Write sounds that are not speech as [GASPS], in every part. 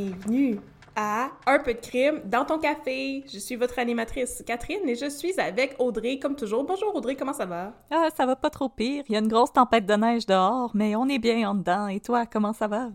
Bienvenue à Un peu de crime dans ton café. Je suis votre animatrice Catherine et je suis avec Audrey comme toujours. Bonjour Audrey, comment ça va? Ah, ça va pas trop pire. Il y a une grosse tempête de neige dehors, mais on est bien en dedans. Et toi, comment ça va?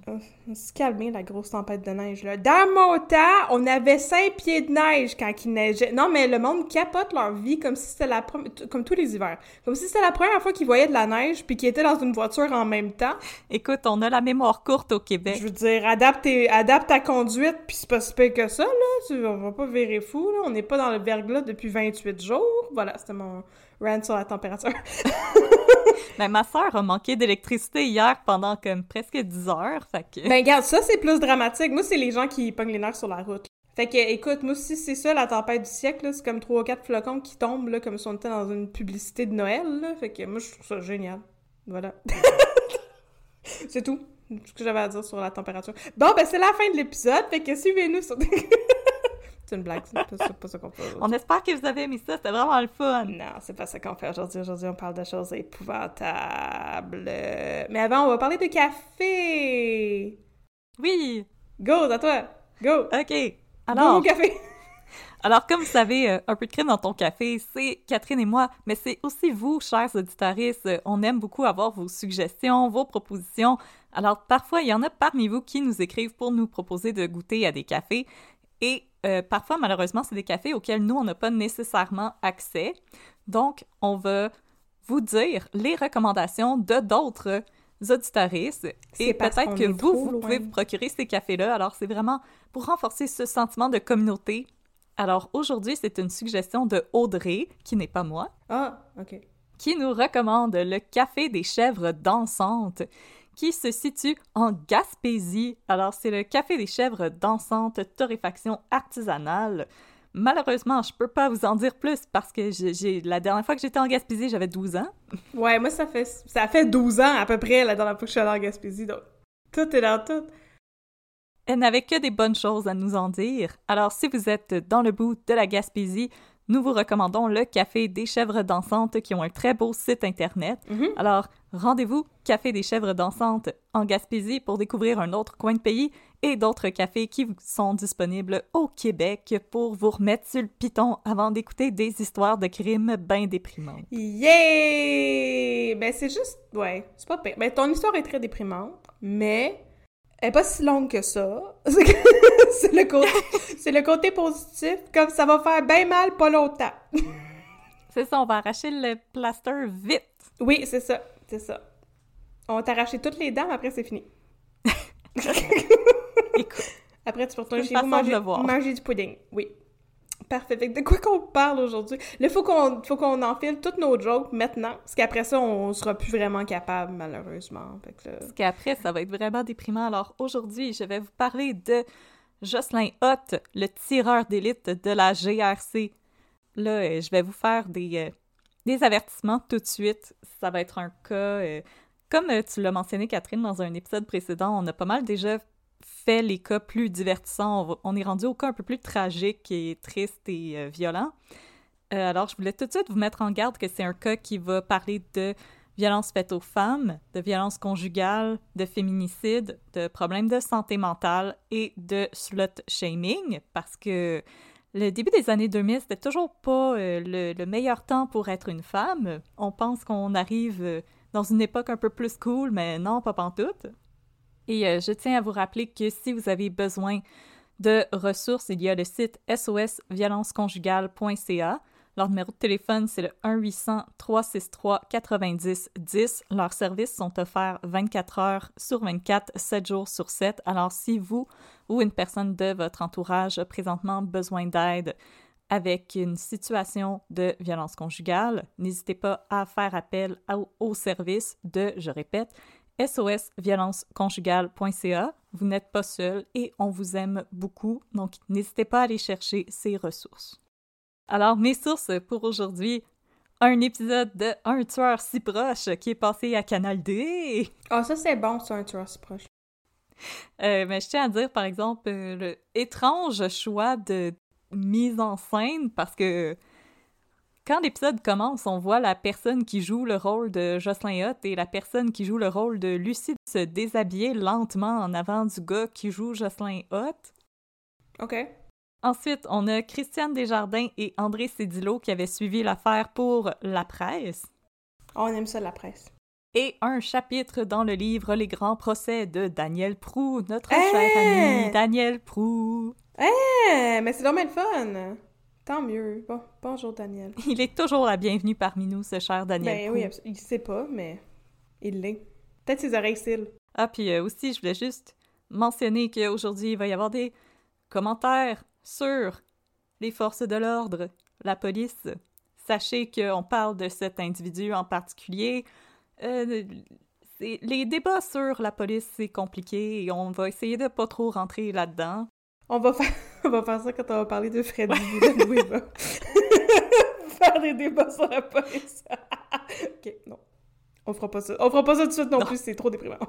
On se calmer la grosse tempête de neige là. Dans mon temps, on avait cinq pieds de neige quand il neigeait. Non mais le monde capote leur vie comme si c'était la première, comme tous les hivers, comme si c'était la première fois qu'ils voyaient de la neige puis qu'ils étaient dans une voiture en même temps. Écoute, on a la mémoire courte au Québec. Je veux dire, adapte, adapte ta conduite, puis c'est pas si pire que ça, là. Tu, on va pas virer fou, là. On n'est pas dans le verglas depuis 28 jours. Voilà, c'était mon rant sur la température. [LAUGHS] Ben, ma sœur a manqué d'électricité hier pendant comme presque 10 heures, fait que... ben, regarde, ça, c'est plus dramatique. Moi, c'est les gens qui pognent les nerfs sur la route. Fait que, écoute, moi aussi, c'est ça, la tempête du siècle. C'est comme trois ou quatre flocons qui tombent, là, comme si on était dans une publicité de Noël, là. Fait que moi, je trouve ça génial. Voilà. [LAUGHS] c'est tout. ce que j'avais à dire sur la température. Bon, ben, c'est la fin de l'épisode. Fait que suivez-nous sur... [LAUGHS] c'est une blague, c'est pas, ça qu'on fait aujourd'hui. On espère que vous avez aimé ça, c'était vraiment le fun. Non, c'est pas ça qu'on fait aujourd'hui. Aujourd'hui, on parle de choses épouvantables. Mais avant, on va parler de café. Oui, Go, à toi. Go. ok. Go Alors, au café. [LAUGHS] alors comme vous savez, euh, un peu de crime dans ton café, c'est Catherine et moi, mais c'est aussi vous, chers auditaristes. Euh, On aime beaucoup avoir vos suggestions, vos propositions. Alors, parfois, il y en a parmi vous qui nous écrivent pour nous proposer de goûter à des cafés. Et euh, parfois, malheureusement, c'est des cafés auxquels nous, on n'a pas nécessairement accès. Donc, on va vous dire les recommandations de d'autres auditaristes. C'est Et peut-être que vous, vous pouvez vous procurer ces cafés-là. Alors, c'est vraiment pour renforcer ce sentiment de communauté. Alors, aujourd'hui, c'est une suggestion de Audrey, qui n'est pas moi, Ah, ok. qui nous recommande le Café des Chèvres Dansantes, qui se situe en Gaspésie. Alors, c'est le Café des Chèvres Dansantes torréfaction artisanale. Malheureusement, je peux pas vous en dire plus parce que j'ai, la dernière fois que j'étais en Gaspésie, j'avais 12 ans. Ouais, moi, ça fait, ça fait 12 ans à peu près la dernière fois que je suis allée en Gaspésie. Donc, tout est dans tout. Elle n'avait que des bonnes choses à nous en dire. Alors, si vous êtes dans le bout de la Gaspésie, nous vous recommandons le Café des Chèvres Dansantes qui ont un très beau site internet. Mhm. Alors, rendez-vous Café des Chèvres Dansantes en Gaspésie pour découvrir un autre coin de pays et d'autres cafés qui sont disponibles au Québec pour vous remettre sur le piton avant d'écouter des histoires de crimes bien déprimantes. Yeah! Ben, c'est juste. Ouais, c'est pas pire. Ben, ton histoire est très déprimante, mais elle est pas si longue que ça. [LAUGHS] C'est le, côté... [LAUGHS] c'est le côté positif, comme ça va faire bien mal pas longtemps. [LAUGHS] C'est ça, on va arracher le plaster vite. Oui, c'est ça. C'est ça. On va t'arracher toutes les dents, après c'est fini. Écoute, Après, tu peux retourner chez vous manger, manger du pudding. Oui. Parfait. De quoi qu'on parle aujourd'hui? Là, faut qu'on faut qu'on enfile toutes nos jokes maintenant, parce qu'après ça, on sera plus vraiment capable, malheureusement. Que Parce qu'après, ça va être vraiment déprimant. Alors aujourd'hui, je vais vous parler de Jocelyn Hott, le tireur d'élite de la GRC. Là, euh, je vais vous faire des, euh, des avertissements tout de suite. Ça va être un cas... euh, comme tu l'as mentionné, Catherine, dans un épisode précédent, on a pas mal déjà fait les cas plus divertissants. On, est rendu au cas un peu plus tragique et triste et euh, violent. Euh, alors, je voulais tout de suite vous mettre en garde que c'est un cas qui va parler de violence faite aux femmes, de violence conjugale, de féminicide, de problèmes de santé mentale et de slut shaming, parce que le début des années 2000, c'était toujours pas euh, le, meilleur temps pour être une femme. On pense qu'on arrive dans une époque un peu plus cool, mais non, pas pantoute. Et euh, je tiens à vous rappeler que si vous avez besoin de ressources, il y a le site sosviolenceconjugale.ca. Leur numéro de téléphone, c'est le 1-800-363-90-10. Leurs services sont offerts 24 heures sur 24, 7 jours sur 7. Alors, si vous ou une personne de votre entourage a présentement besoin d'aide avec une situation de violence conjugale, n'hésitez pas à faire appel au, service de, je répète, sosviolenceconjugale.ca. Vous n'êtes pas seul et on vous aime beaucoup, donc n'hésitez pas à aller chercher ces ressources. Alors, mes sources pour aujourd'hui. Un épisode de Un tueur si proche qui est passé à Canal D. Ah, ça c'est bon, c'est un tueur si proche. Euh, mais je tiens à dire, par exemple, euh, le étrange choix de mise en scène parce que quand l'épisode commence, on voit la personne qui joue le rôle de Jocelyn Hutt et la personne qui joue le rôle de Lucie se déshabiller lentement en avant du gars qui joue Jocelyn Hutt. OK. Ensuite, on a Christiane Desjardins et André Cédillo qui avaient suivi l'affaire pour la presse. On aime ça, la presse. Et un chapitre dans le livre Les grands procès de Daniel Prou, notre cher ami Daniel Prou. Eh, mais c'est dommage le fun! Tant mieux. Bon, bonjour Daniel. [LAUGHS] Il est toujours la bienvenue parmi nous, ce cher Daniel. Ben oui, il sait pas, mais il l'est. Peut-être ses oreilles cils. Ah, puis euh, aussi, je voulais juste mentionner qu'aujourd'hui, il va y avoir des commentaires sur les forces de l'ordre, la police. Sachez qu'on parle de cet individu en particulier. Euh, les débats sur la police, c'est compliqué et on va essayer de pas trop rentrer là-dedans. On va faire, [LAUGHS] on va faire ça quand on va parler de Freddy [LAUGHS] Villanueva. [LAUGHS] faire des débats sur la police. ok, non. On fera pas ça. On fera pas ça tout de suite non. plus, c'est trop déprimant.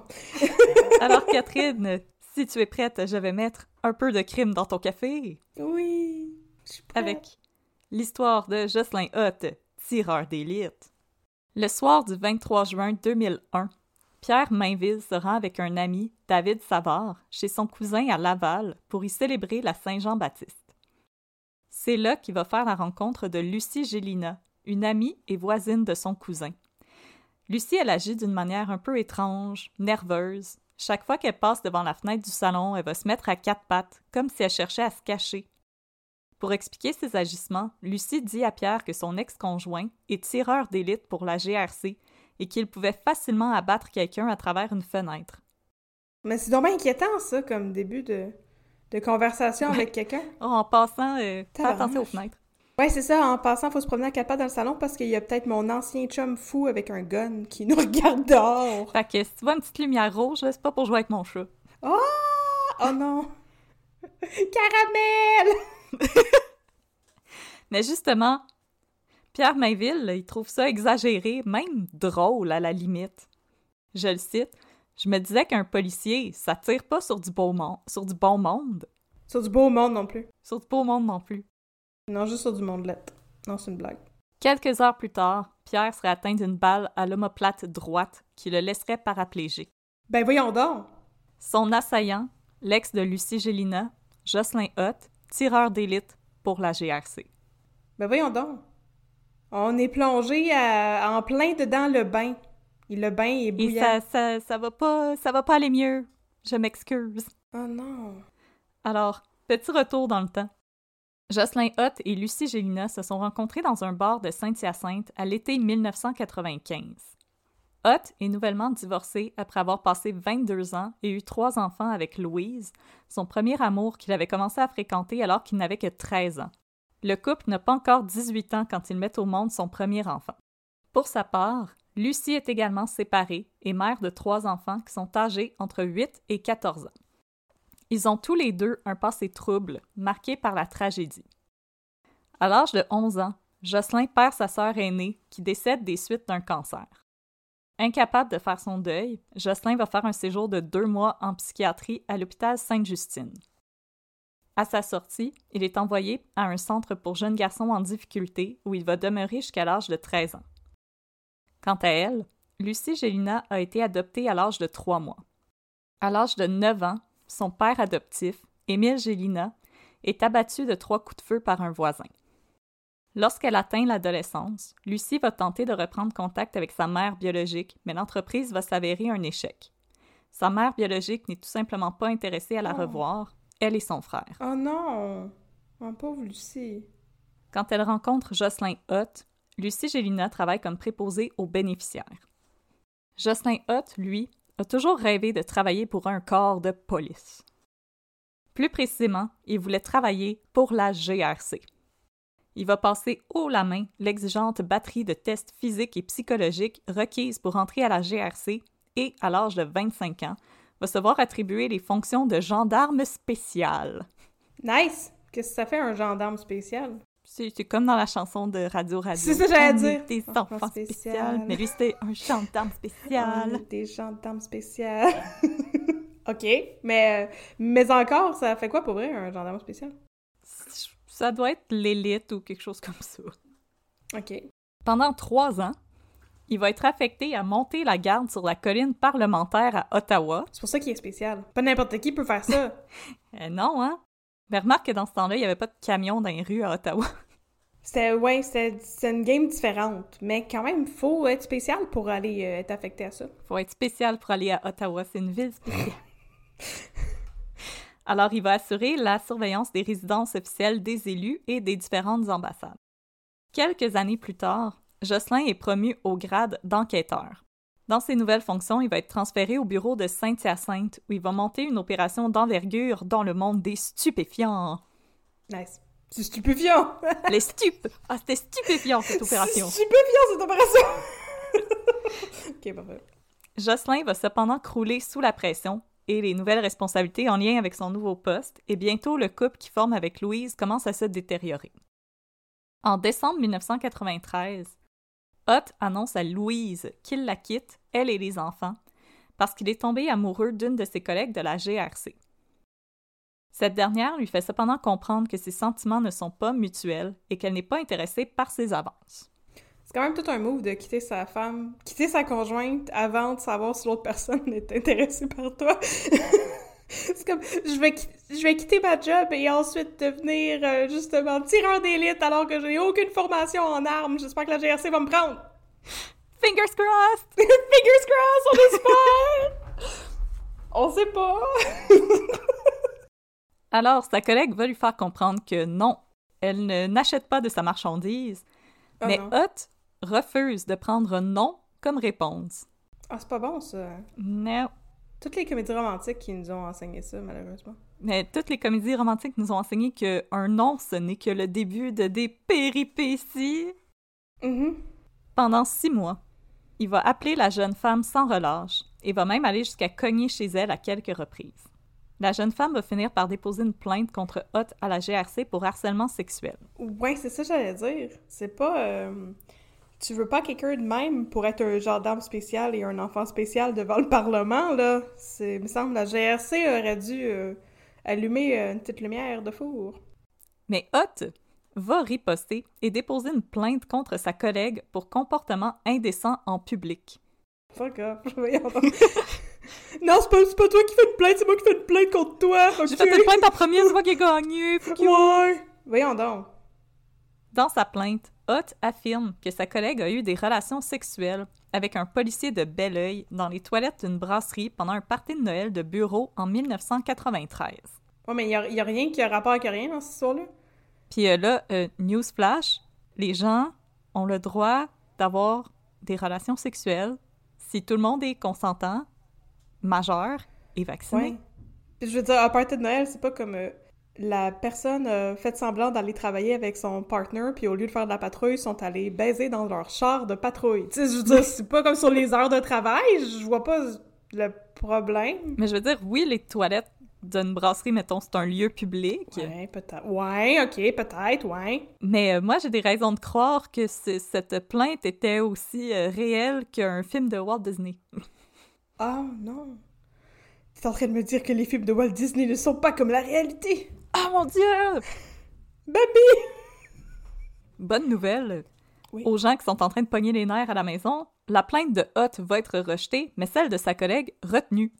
Alors, Catherine, si tu es prête, je vais mettre un peu de crime dans ton café. Oui, je suis prête. Avec l'histoire de Jocelyn Hutt, tireur d'élite. Le soir du 23 juin 2001, Pierre Mainville se rend avec un ami, David Savard, chez son cousin à Laval pour y célébrer la Saint-Jean-Baptiste. C'est là qu'il va faire la rencontre de Lucie Gélina, une amie et voisine de son cousin. Lucie, elle agit d'une manière un peu étrange, nerveuse, chaque fois qu'elle passe devant la fenêtre du salon, elle va se mettre à quatre pattes, comme si elle cherchait à se cacher. Pour expliquer ses agissements, Lucie dit à Pierre que son ex-conjoint est tireur d'élite pour la GRC et qu'il pouvait facilement abattre quelqu'un à travers une fenêtre. Mais c'est donc inquiétant, ça, comme début de, de conversation avec quelqu'un. en passant, euh, fais attention aux fenêtres. Ouais, c'est ça. En passant, faut se promener à quatre pattes dans le salon parce qu'il y a peut-être mon ancien chum fou avec un gun qui nous [LAUGHS] regarde dehors. Fait que si tu vois une petite lumière rouge, c'est pas pour jouer avec mon chat. Oh! Oh non! [LAUGHS] Caramel! [LAUGHS] Mais justement, Pierre Mainville, il trouve ça exagéré, même drôle à la limite. Je le cite. Je me disais qu'un policier, ça tire pas sur du beau monde, sur du bon monde. Sur du beau monde non plus. Sur du beau monde non plus. Non, juste sur du mondelette. Non, c'est une blague. Quelques heures plus tard, Pierre serait atteint d'une balle à l'omoplate droite qui le laisserait paraplégique. Ben voyons donc! Son assaillant, l'ex de Lucie Gélina, Jocelyn Hutt, tireur d'élite pour la GRC. Ben voyons donc! On est plongé en plein dedans le bain. Et le bain est bouillant. Et ça, ça, ça va pas, ça va pas aller mieux. Je m'excuse. Oh non! Alors, petit retour dans le temps. Jocelyn Hutt et Lucie Gélina se sont rencontrés dans un bar de Saint-Hyacinthe à l'été 1995. Hutt est nouvellement divorcé après avoir passé 22 ans et eu trois enfants avec Louise, son premier amour qu'il avait commencé à fréquenter alors qu'il n'avait que 13 ans. Le couple n'a pas encore 18 ans quand il met au monde son premier enfant. Pour sa part, Lucie est également séparée et mère de trois enfants qui sont âgés entre 8 et 14 ans. Ils ont tous les deux un passé trouble, marqué par la tragédie. À l'âge de 11 ans, Jocelyn perd sa sœur aînée qui décède des suites d'un cancer. Incapable de faire son deuil, Jocelyn va faire un séjour de deux mois en psychiatrie à l'hôpital Sainte-Justine. À sa sortie, il est envoyé à un centre pour jeunes garçons en difficulté où il va demeurer jusqu'à l'âge de 13 ans. Quant à elle, Lucie Gélina a été adoptée à l'âge de trois mois. À l'âge de 9 ans, son père adoptif, Émile Gélina, est abattu de trois coups de feu par un voisin. Lorsqu'elle atteint l'adolescence, Lucie va tenter de reprendre contact avec sa mère biologique, mais l'entreprise va s'avérer un échec. Sa mère biologique n'est tout simplement pas intéressée à la Oh. revoir, elle et son frère. Oh non! Mon pauvre Lucie. Quand elle rencontre Jocelyn Hutt, Lucie Gélina travaille comme préposée aux bénéficiaires. Jocelyn Hutt, lui, a toujours rêvé de travailler pour un corps de police. Plus précisément, il voulait travailler pour la GRC. Il va passer haut la main l'exigeante batterie de tests physiques et psychologiques requises pour entrer à la GRC et, à l'âge de 25 ans, va se voir attribuer les fonctions de gendarme spécial. Nice! Qu'est-ce que ça fait un gendarme spécial? C'est comme dans la chanson de Radio Radio. C'est ça que j'allais dire. Des Enfants enfants spécial. spéciaux. Mais lui, c'était un gendarme On spécial. est Des gendarmes spéciales. [LAUGHS] OK, mais, mais encore, ça fait quoi pour vrai, un gendarme spécial? Ça doit être l'élite ou quelque chose comme ça. OK. Pendant trois ans, il va être affecté à monter la garde sur la colline parlementaire à Ottawa. C'est pour ça qu'il est spécial. Pas n'importe qui peut faire ça. [LAUGHS] Euh, non, hein? Mais remarque que dans ce temps-là, il n'y avait pas de camion dans les rues à Ottawa. [LAUGHS] C'était, ouais, c'est une game différente. Mais quand même, faut être spécial pour aller euh, être affecté à ça. faut être spécial pour aller à Ottawa. C'est une ville spéciale. [LAUGHS] Alors, il va assurer la surveillance des résidences officielles des élus et des différentes ambassades. Quelques années plus tard, Jocelyn est promu au grade d'enquêteur. Dans ses nouvelles fonctions, il va être transféré au bureau de Saint-Hyacinthe, où il va monter une opération d'envergure dans le monde des stupéfiants. Nice. C'est stupéfiant! [LAUGHS] Les stupes! Ah, c'était stupéfiant, cette opération! C'est stupéfiant, cette opération! [LAUGHS] ok, parfait. Jocelyn va cependant crouler sous la pression et les nouvelles responsabilités en lien avec son nouveau poste, et bientôt le couple qui forme avec Louise commence à se détériorer. En décembre 1993, Hutt annonce à Louise qu'il la quitte, elle et les enfants, parce qu'il est tombé amoureux d'une de ses collègues de la GRC. Cette dernière lui fait cependant comprendre que ses sentiments ne sont pas mutuels et qu'elle n'est pas intéressée par ses avances. C'est quand même tout un move de quitter sa femme, quitter sa conjointe avant de savoir si l'autre personne [LAUGHS] est intéressée par toi. [LAUGHS] C'est comme, je vais, je vais quitter ma job et ensuite devenir euh, justement tireur d'élite alors que je n'ai aucune formation en armes. J'espère que la GRC va me prendre. Fingers crossed! [LAUGHS] Fingers crossed, on espère! [LAUGHS] on sait pas. [LAUGHS] Alors, sa collègue va lui faire comprendre que non, elle ne n'achète pas de sa marchandise, Ah mais. Hutt refuse de prendre non comme réponse. Ah, c'est pas bon, ça. Non. Toutes les comédies romantiques qui nous ont enseigné ça, malheureusement. Mais toutes les comédies romantiques nous ont enseigné que un non, ce n'est que le début de des péripéties. Mhm. Pendant six mois, il va appeler la jeune femme sans relâche et va même aller jusqu'à cogner chez elle à quelques reprises. La jeune femme va finir par déposer une plainte contre Hutt à la GRC pour harcèlement sexuel. Ouais, c'est ça que j'allais dire. C'est pas... euh, Tu veux pas quelqu'un de même pour être un gendarme spécial et un enfant spécial devant le Parlement, là. C'est... Il me semble la GRC aurait dû euh, allumer euh, une petite lumière de four. Mais Hutt va riposter et déposer une plainte contre sa collègue pour comportement indécent en public. Fuck off. [LAUGHS] Voyons donc. non, c'est pas, c'est pas toi qui fais une plainte, c'est moi qui fais une plainte contre toi. J'ai ok? fait une plainte en premier, c'est moi qui ai gagné. fuck you. Ouais. Voyons donc. Dans sa plainte, Hutt affirme que sa collègue a eu des relations sexuelles avec un policier de Belleuil dans les toilettes d'une brasserie pendant un party de Noël de bureau en 1993. Ouais, mais y a, y a rien qui a rapport avec rien dans cette histoire-là. Puis euh, là, euh, newsflash, les gens ont le droit d'avoir des relations sexuelles si tout le monde est consentant, majeur et vacciné. Ouais. Puis je veux dire, un party de Noël, c'est pas comme euh, la personne a fait semblant d'aller travailler avec son partner, puis au lieu de faire de la patrouille, ils sont allés baiser dans leur char de patrouille. Tu sais, je veux dire, c'est pas comme sur les heures de travail, je vois pas le problème. Mais je veux dire, oui, les toilettes d'une brasserie, mettons, c'est un lieu public. Ouais, peut-être. Ouais, ok, peut-être, ouais. Mais euh, moi, j'ai des raisons de croire que ce- cette plainte était aussi euh, réelle qu'un film de Walt Disney. Ah, non. T'es en train de me dire que les films de Walt Disney ne sont pas comme la réalité? Ah mon Dieu! Baby! Bonne nouvelle. Oui. Aux gens qui sont en train de pogner les nerfs à la maison, la plainte de Hot va être rejetée, mais celle de sa collègue retenue.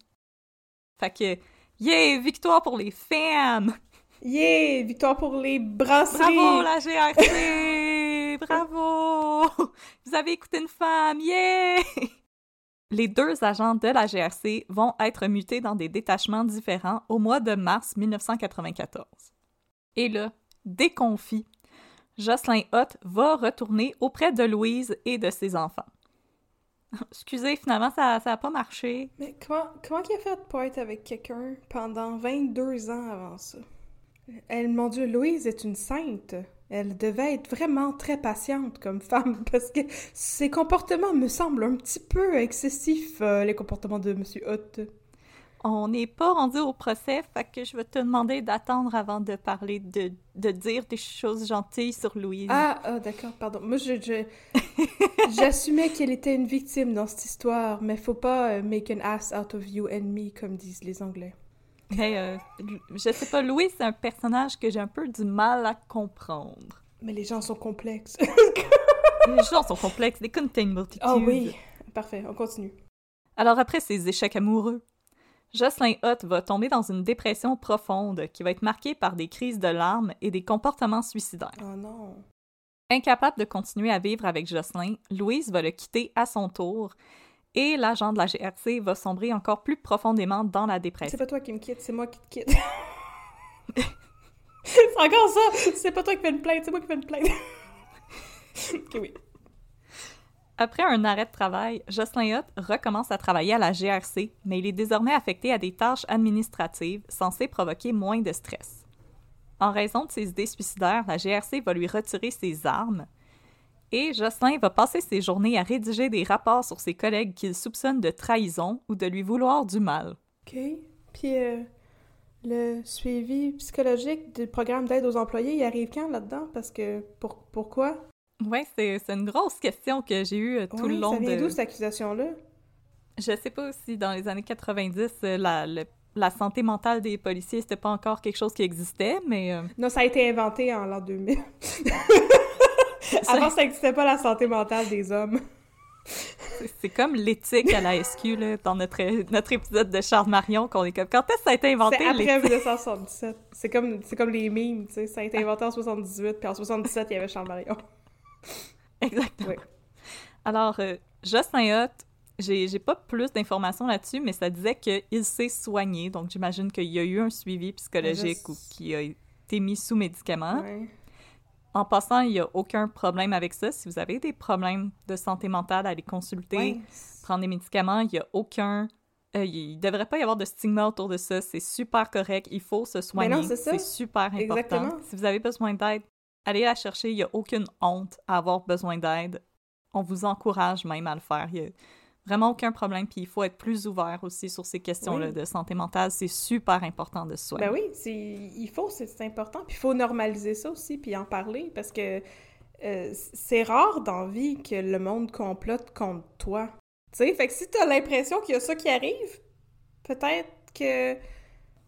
Fait que, yeah, victoire pour les femmes! Yeah! Victoire pour les brasseries! Bravo la GRC! Bravo! Vous avez écouté une femme, yeah! Les deux agents de la GRC vont être mutés dans des détachements différents au mois de mars 1994. Et là, déconfit, Jocelyn Hott va retourner auprès de Louise et de ses enfants. [LAUGHS] Excusez, finalement, ça n'a pas marché. Mais comment, comment il a fait pour être avec quelqu'un pendant 22 ans avant ça? Elle, mon Dieu, Louise est une sainte. Elle devait être vraiment très patiente comme femme [LAUGHS] parce que ses comportements me semblent un petit peu excessifs, euh, les comportements de Monsieur Hutt. On n'est pas rendu au procès, fait que je vais te demander d'attendre avant de parler, de, de dire des choses gentilles sur Louise. Ah, ah d'accord, pardon. Moi, je, je- [LAUGHS] j'assumais qu'elle était une victime dans cette histoire, mais faut pas euh, make an ass out of you and me, comme disent les Anglais. Mais euh, je sais pas, Louise, c'est un personnage que j'ai un peu du mal à comprendre. Mais les gens sont complexes. [LAUGHS] Les gens sont complexes, they contain multitudes. Ah oui, parfait, on continue. Alors après ces échecs amoureux, Jocelyn Hutt va tomber dans une dépression profonde qui va être marquée par des crises de larmes et des comportements suicidaires. Oh non. Incapable de continuer à vivre avec Jocelyn, Louise va le quitter à son tour et l'agent de la GRC va sombrer encore plus profondément dans la C'est dépression. pas toi qui me quitte, c'est moi qui te quitte. [LAUGHS] c'est encore ça! C'est pas toi qui fais une plainte, c'est moi qui fais une plainte. [LAUGHS] ok, oui. Après un arrêt de travail, Jocelyn Hutt recommence à travailler à la GRC, mais il est désormais affecté à des tâches administratives censées provoquer moins de stress. En raison de ses idées suicidaires, la GRC va lui retirer ses armes et Jocelyn va passer ses journées à rédiger des rapports sur ses collègues qu'il soupçonne de trahison ou de lui vouloir du mal. Ok. Puis euh, le suivi psychologique du programme d'aide aux employés, il arrive quand là-dedans? Parce que pour, pourquoi? Ouais, c'est une grosse question que j'ai eue euh, tout le long ça vient de... d'où cette accusation-là? Je sais pas si dans les années 90, euh, la, le- la santé mentale des policiers, c'était pas encore quelque chose qui existait, mais... euh, Non, ça a été inventé en l'an 2000. [LAUGHS] [LAUGHS] Avant, ça n'existait pas la santé mentale des hommes. C'est- comme l'éthique à la SQ, là, dans notre, notre épisode de Charles Marion, qu'on est comme quand est-ce que ça a été inventé? C'est après l'éthique? 1977. C'est comme, c'est comme les memes, tu sais. Ça a été inventé en 78, puis en 77, il y avait Charles Marion. [LAUGHS] Exactement. Oui. Alors, euh, Jocelyn Hutt, j'ai pas plus d'informations là-dessus, mais ça disait qu'il s'est soigné, donc j'imagine qu'il y a eu un suivi psychologique Je- ou qu'il a été mis sous médicaments. Ouais. En passant, il n'y a aucun problème avec ça. Si vous avez des problèmes de santé mentale, allez consulter, Ouais. prendre des médicaments. Il n'y a aucun... euh, il ne devrait pas y avoir de stigma autour de ça. C'est super correct. Il faut se soigner. non, c'est super important. Exactement. Si vous avez besoin d'aide, allez la chercher. Il n'y a aucune honte à avoir besoin d'aide. On vous encourage même à le faire. Il n'y a vraiment aucun problème. Puis il faut être plus ouvert aussi sur ces questions-là Oui. de santé mentale. C'est super important de se soigner. Ben oui, c'est, il faut, c'est, important. Puis il faut normaliser ça aussi, puis en parler, parce que euh, c'est rare dans la vie que le monde complote contre toi. Tu sais, fait que si t'as l'impression qu'il y a ça qui arrive, peut-être que...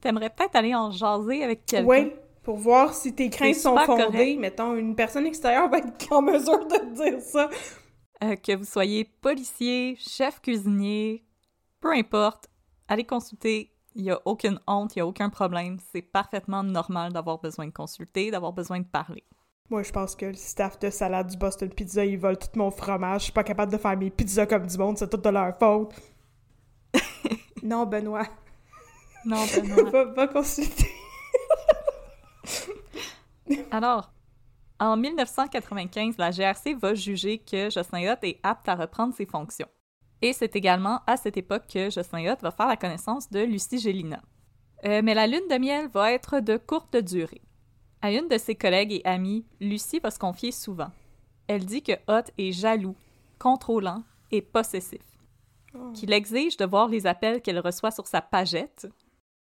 T'aimerais peut-être aller en jaser avec quelqu'un. Oui, pour voir si tes craintes sont fondées. correct. Mettons, une personne extérieure va être [LAUGHS] en mesure de te dire ça. Euh, que vous soyez policier, chef cuisinier, peu importe, allez consulter. Il n'y a aucune honte, il n'y a aucun problème. C'est parfaitement normal d'avoir besoin de consulter, d'avoir besoin de parler. Moi, je pense que le staff de salade du Boston Pizza, ils volent tout mon fromage. Je suis pas capable de faire mes pizzas comme du monde, c'est tout de leur faute. [LAUGHS] non, Benoît, Non, [LAUGHS] Benoît. va, va consulter. Alors, en 1995, la GRC va juger que Jocelyn Hutt est apte à reprendre ses fonctions. Et c'est également à cette époque que Jocelyn Hutt va faire la connaissance de Lucie Gélina. Euh, mais la lune de miel va être de courte durée. À une de ses collègues et amies, Lucie va se confier souvent. Elle dit que Hutt est jaloux, contrôlant et possessif. Qu'il exige de voir les appels qu'elle reçoit sur sa pagette,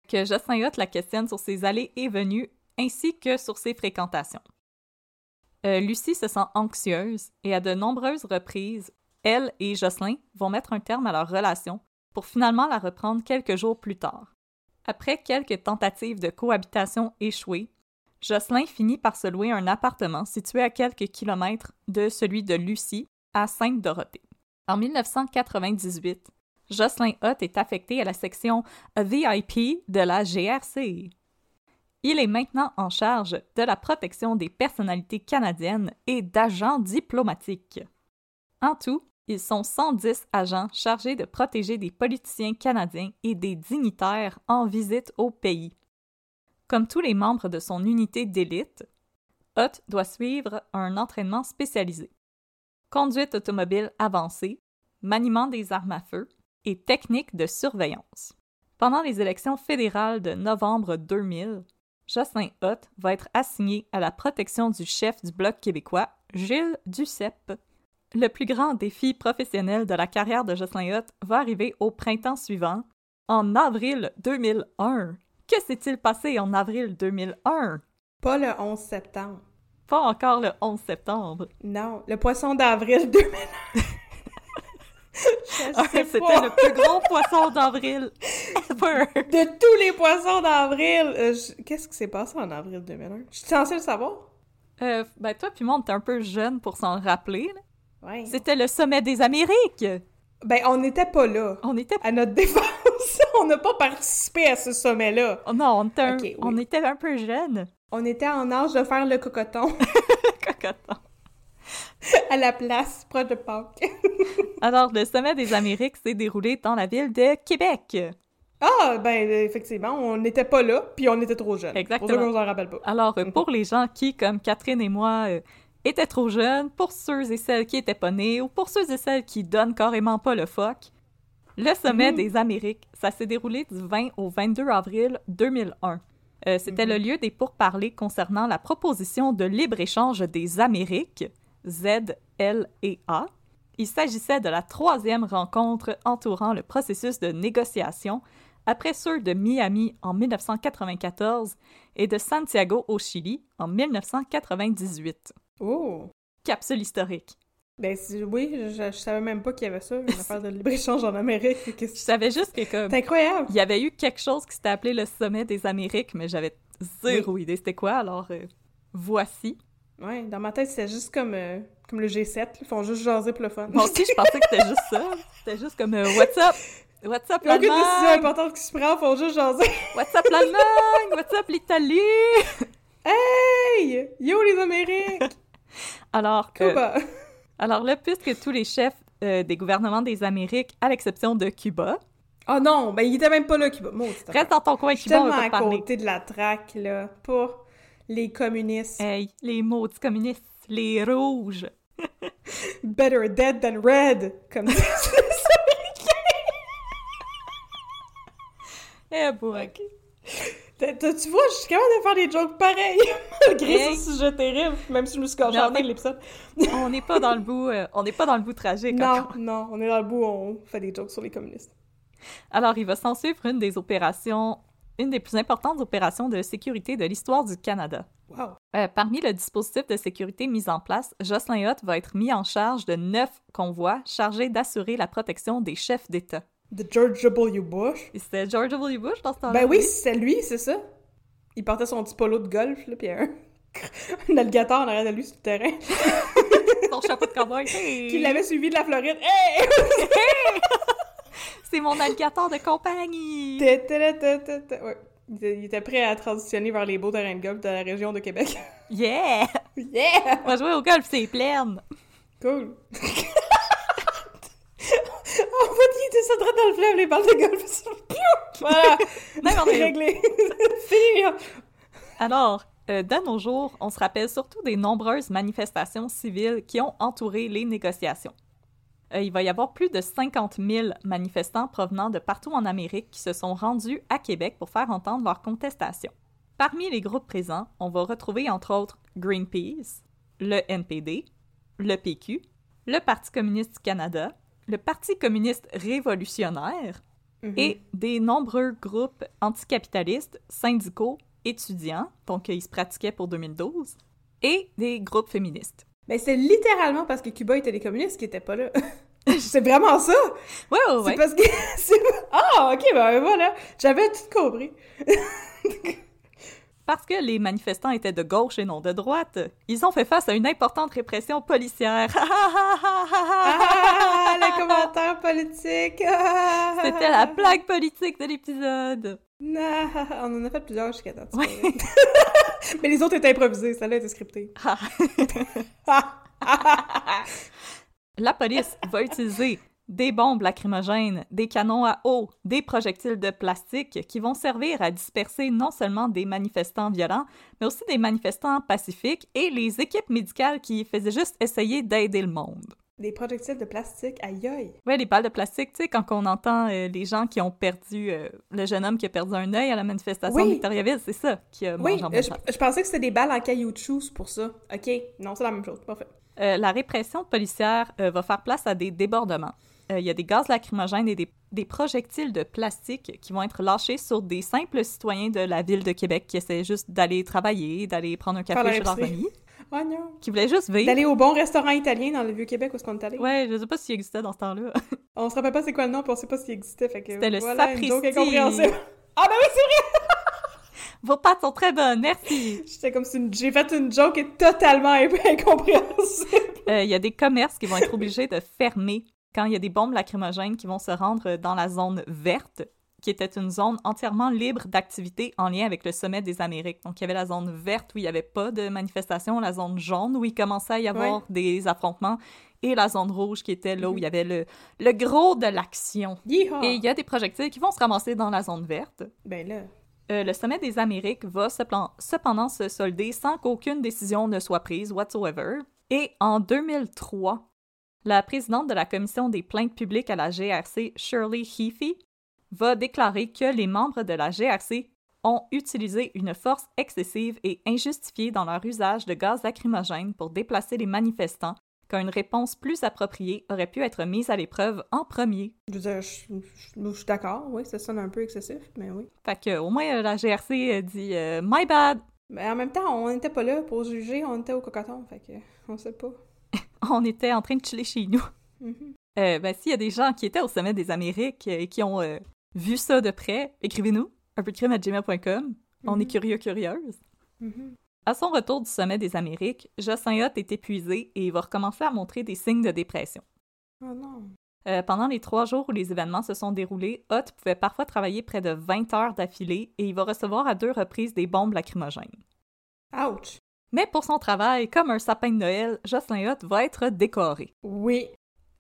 que Jocelyn Hutt la questionne sur ses allées et venues ainsi que sur ses fréquentations. Euh, Lucie se sent anxieuse et à de nombreuses reprises, elle et Jocelyn vont mettre un terme à leur relation pour finalement la reprendre quelques jours plus tard. Après quelques tentatives de cohabitation échouées, Jocelyn finit par se louer un appartement situé à quelques kilomètres de celui de Lucie, à Sainte-Dorothée. En 1998, Jocelyn Hutt est affecté à la section VIP de la GRC. Il est maintenant en charge de la protection des personnalités canadiennes et d'agents diplomatiques. En tout, ils sont 110 agents chargés de protéger des politiciens canadiens et des dignitaires en visite au pays. Comme tous les membres de son unité d'élite, Hutt doit suivre un entraînement spécialisé. Conduite automobile avancée, maniement des armes à feu et techniques de surveillance. Pendant les élections fédérales de novembre 2000, Jocelyn Hutt va être assigné à la protection du chef du Bloc québécois, Gilles Duceppe. Le plus grand défi professionnel de la carrière de Jocelyn Hutt va arriver au printemps suivant, en avril 2001. Que s'est-il passé en avril 2001? Pas le 11 septembre. Pas encore le 11 septembre. Non, le poisson d'avril 2001. [LAUGHS] C'était le plus gros poisson d'avril [LAUGHS] ever. De tous les poissons d'avril. Euh, qu'est-ce qui s'est passé en avril 2001? Je suis censée le savoir? Euh, ben toi puis moi, on était un peu jeunes pour s'en rappeler. Ouais. C'était le sommet des Amériques. Ben, on n'était pas là. On était... À notre défense, [LAUGHS] on n'a pas participé à ce sommet-là. Oh non, on était, un... on était un peu jeunes. On était en âge de faire le cocoton. [LAUGHS] cocoton. [LAUGHS] à la place, proche de Pâques. [LAUGHS] Alors, le sommet des Amériques s'est déroulé dans la ville de Québec. Ah, ben, effectivement, on n'était pas là, puis on était trop jeunes. Exactement. Pour ça, rappelle pas. Alors, pour les gens qui, comme Catherine et moi, euh, étaient trop jeunes, pour ceux et celles qui étaient pas nés, ou pour ceux et celles qui donnent carrément pas le fuck, le sommet des Amériques, ça s'est déroulé du 20 au 22 avril 2001. Euh, C'était le lieu des pourparlers concernant la proposition de libre-échange des Amériques, Z, L et A. Il s'agissait de la troisième rencontre entourant le processus de négociation après ceux de Miami en 1994 et de Santiago au Chili en 1998. Oh! Capsule historique. Ben oui, je, je, savais même pas qu'il y avait ça, une affaire de libre-échange en Amérique. je savais juste que comme... C'est incroyable! Il y avait eu quelque chose qui s'était appelé le Sommet des Amériques, mais j'avais zéro idée c'était quoi, alors euh, voici. Ouais, dans ma tête, c'était juste comme, euh, comme le G7, ils font juste jaser pour le fun. Moi aussi, je pensais que c'était juste ça. C'était juste comme euh, What's up? What's up, l'Allemagne? Aucune décision importante qui se prend, ils font juste jaser. What's up, l'Allemagne? What's up, l'Italie? Hey! Yo, les Amériques! Alors que... Cuba! Alors là, puisque tous les chefs euh, des gouvernements des Amériques, à l'exception de Cuba... Oh non, ben il était même pas là, Cuba. Maudit Reste dans ton coin, Cuba, on va à parler. côté de la traque, là. Pas les communistes. Hey, les maudits communistes, les rouges. [LAUGHS] Better dead than red, comme ça. [LAUGHS] eh boy. Okay. Tu vois, je suis capable de faire des jokes pareils, [LAUGHS] malgré hey. ce sujet terrible, même si je me suis caché en de l'épisode. on n'est pas dans le bout, euh, on n'est pas dans le bout tragique. Non, encore. non, on est dans le bout, on fait des jokes sur les communistes. Alors, il va s'en suivre une des opérations, une des plus importantes opérations de sécurité de l'histoire du Canada. Wow. Euh, parmi le dispositif de sécurité mis en place, Jocelyn Hutt va être mis en charge de neuf convois chargés d'assurer la protection des chefs d'État. De George W. Bush? C'était George W. Bush dans ce temps-là? Ben oui, c'est lui, c'est ça. Il portait son petit polo de golf, là, puis un, [LAUGHS] un alligator en arrière de lui sur le terrain. [LAUGHS] son chapeau de cowboy. Hey. [LAUGHS] Qui l'avait suivi de la Floride. Hey! C'est mon alligator de compagnie! Ouais. Il était prêt à transitionner vers les beaux terrains de golf de la région de Québec. [LAUGHS] Yeah! Yeah! On va jouer au golf, c'est plein! Cool! En fait, il était ça droit dans le fleuve, les balles de golf. voilà! [LAUGHS] Non, on est réglé. [LAUGHS] Fini! Alors, euh, de nos jours, on se rappelle surtout des nombreuses manifestations civiles qui ont entouré les négociations. Euh, il va y avoir plus de 50 000 manifestants provenant de partout en Amérique qui se sont rendus à Québec pour faire entendre leurs contestations. Parmi les groupes présents, on va retrouver entre autres Greenpeace, le NPD, le PQ, le Parti communiste du Canada, le Parti communiste révolutionnaire, Mhm. et des nombreux groupes anticapitalistes, syndicaux, étudiants, donc ils se pratiquaient pour 2012, et des groupes féministes. Ben, c'est littéralement parce que Cuba était des communistes qui étaient pas là. [LAUGHS] c'est vraiment ça! Ouais, ouais, ouais. C'est parce que... [LAUGHS] Ah, ok, ben voilà. J'avais tout compris. [LAUGHS] Parce que les manifestants étaient de gauche et non de droite, ils ont fait face à une importante répression policière. Ah, les commentaires politiques! C'était la plaque politique de l'épisode. Nah, on en a fait plusieurs jusqu'à date. Ouais. [LAUGHS] Mais les autres étaient improvisés, celle-là était scriptée. [LAUGHS] La police va utiliser des bombes lacrymogènes, des canons à eau, des projectiles de plastique qui vont servir à disperser non seulement des manifestants violents, mais aussi des manifestants pacifiques et les équipes médicales qui faisaient juste essayer d'aider le monde. Des projectiles de plastique, aïe aïe. Ouais, les balles de plastique, tu sais, quand on entend euh, les gens qui ont perdu, euh, le jeune homme qui a perdu un œil à la manifestation Oui. de Victoriaville, c'est ça qui a Oui, euh, je, je pensais que c'était des balles en caoutchouc c'est pour ça. Ok, non, c'est la même chose, parfait. Euh, la répression policière va faire place à des débordements. Il y a des gaz lacrymogènes et des, des projectiles de plastique qui vont être lâchés sur des simples citoyens de la ville de Québec qui essaient juste d'aller travailler, d'aller prendre un café leur chez leurs épicerie. Oh non. qui voulaient juste vivre. D'aller au bon restaurant italien dans le Vieux-Québec où est-ce qu'on est allé. Ouais, je sais pas s'il existait dans ce temps-là. [LAUGHS] On se rappelle pas c'est quoi le nom, puis on sait pas s'il existait, fait que C'était le voilà, Sapristi. incompréhensible. [LAUGHS] Ah ben oui, c'est vrai! [LAUGHS] Vos pattes sont très bonnes, merci! J'étais comme si une- j'ai fait une joke qui est totalement incompréhensible. Euh, Il y a des commerces qui vont être obligés de fermer quand il y a des bombes lacrymogènes qui vont se rendre dans la zone verte, qui était une zone entièrement libre d'activité en lien avec le sommet des Amériques. Donc, il y avait la zone verte où il n'y avait pas de manifestation, la zone jaune où il commençait à y avoir Ouais. des affrontements, et la zone rouge qui était là où il y avait le, le gros de l'action. Et il y a des projectiles qui vont se ramasser dans la zone verte. Ben là. Euh, le sommet des Amériques va cependant se solder sans qu'aucune décision ne soit prise whatsoever. Et en 2003, la présidente de la commission des plaintes publiques à la GRC, Shirley Heafy, va déclarer que les membres de la GRC ont utilisé une force excessive et injustifiée dans leur usage de gaz lacrymogène pour déplacer les manifestants, qu'une réponse plus appropriée aurait pu être mise à l'épreuve en premier. Je veux dire, je, je- je suis d'accord, oui, ça sonne un peu excessif, mais oui. Fait que, au moins, la GRC euh, dit euh, My bad, Mais en même temps, on n'était pas là pour juger, on était au cocoton, fait que on sait pas. [LAUGHS] on était en train de chiller chez nous. Mhm. Euh, ben, s'il y a des gens qui étaient au sommet des Amériques et qui ont euh, vu ça de près, écrivez-nous, un peu de crime à gmail.com. On est curieux, curieuse. Mhm. À son retour du sommet des Amériques, Jocelyn Hutt est épuisé et il va recommencer à montrer des signes de dépression. Oh non. Euh, pendant les trois jours où les événements se sont déroulés, Hutt pouvait parfois travailler près de 20 heures d'affilée et il va recevoir à deux reprises des bombes lacrymogènes. Ouch. Mais pour son travail, comme un sapin de Noël, Jocelyn Hutt va être décoré. Oui.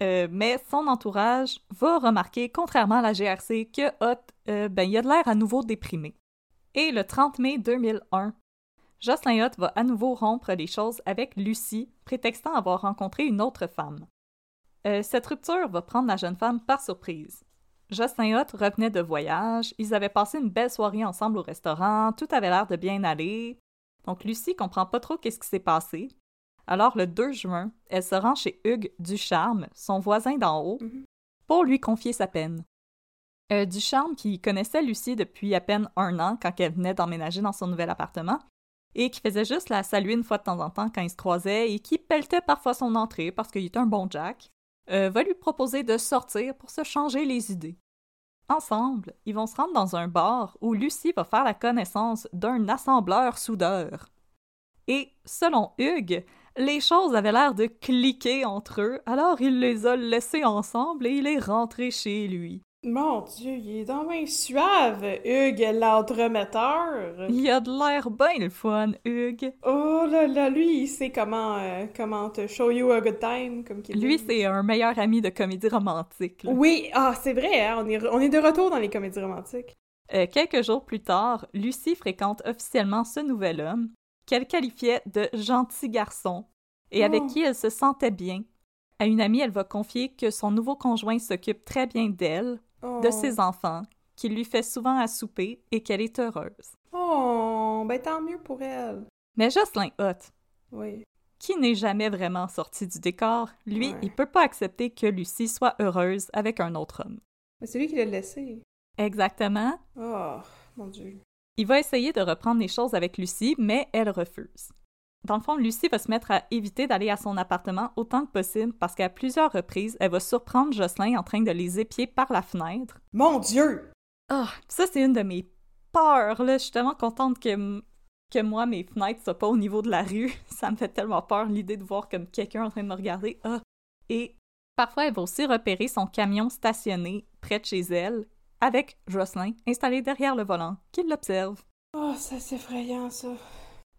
Euh, mais son entourage va remarquer, contrairement à la GRC, que Hot, euh, ben, il a de l'air à nouveau déprimé. Et le 30 mai 2001, Jocelyn Hott va à nouveau rompre les choses avec Lucie, prétextant avoir rencontré une autre femme. Euh, cette rupture va prendre la jeune femme par surprise. Jocelyn Hott revenait de voyage, ils avaient passé une belle soirée ensemble au restaurant, tout avait l'air de bien aller. Donc Lucie comprend pas trop qu'est-ce qui s'est passé, alors, le 2 juin, elle se rend chez Hugues Ducharme, son voisin d'en haut, Mhm. pour lui confier sa peine. Euh, Ducharme, qui connaissait Lucie depuis à peine un an quand elle venait d'emménager dans son nouvel appartement, et qui faisait juste la saluer une fois de temps en temps quand ils se croisaient et qui pelletait parfois son entrée parce qu'il était un bon Jack, euh, va lui proposer de sortir pour se changer les idées. Ensemble, ils vont se rendre dans un bar où Lucie va faire la connaissance d'un assembleur soudeur. Et, selon Hugues, les choses avaient l'air de cliquer entre eux, alors il les a laissés ensemble et il est rentré chez lui. Mon Dieu, il est dans bien suave, Hugues l'entremetteur. Il a de l'air bien le fun, Hugues. Oh là là, lui, il sait comment, euh, comment te show you a good time, comme qu'il Lui, c'est un meilleur ami de comédie romantique. là. Oui, ah, c'est vrai, hein, on, est, on est de retour dans les comédies romantiques. Euh, quelques jours plus tard, Lucie fréquente officiellement ce nouvel homme, qu'elle qualifiait de gentil garçon, et avec Oh. qui elle se sentait bien. À une amie, elle va confier que son nouveau conjoint s'occupe très bien d'elle, de Oh. ses enfants, qu'il lui fait souvent à souper et qu'elle est heureuse. Oh, ben tant mieux pour elle. Mais Jocelyn Hutt, Oui. qui n'est jamais vraiment sorti du décor, lui, Ouais. il peut pas accepter que Lucie soit heureuse avec un autre homme. Mais c'est lui qui l'a laissé. Exactement. Oh, mon Dieu. Il va essayer de reprendre les choses avec Lucie, mais elle refuse. Dans le fond, Lucie va se mettre à éviter d'aller à son appartement autant que possible parce qu'à plusieurs reprises, elle va surprendre Jocelyn en train de les épier par la fenêtre. Mon Dieu! Ah, ça c'est une de mes peurs, là. Je suis tellement contente que, que moi, mes fenêtres soient pas au niveau de la rue. [LAUGHS] Ça me fait tellement peur l'idée de voir comme quelqu'un en train de me regarder. Ah! Et parfois, elle va aussi repérer son camion stationné près de chez elle avec Jocelyn installé derrière le volant, qui l'observe. Oh, ça c'est effrayant, ça.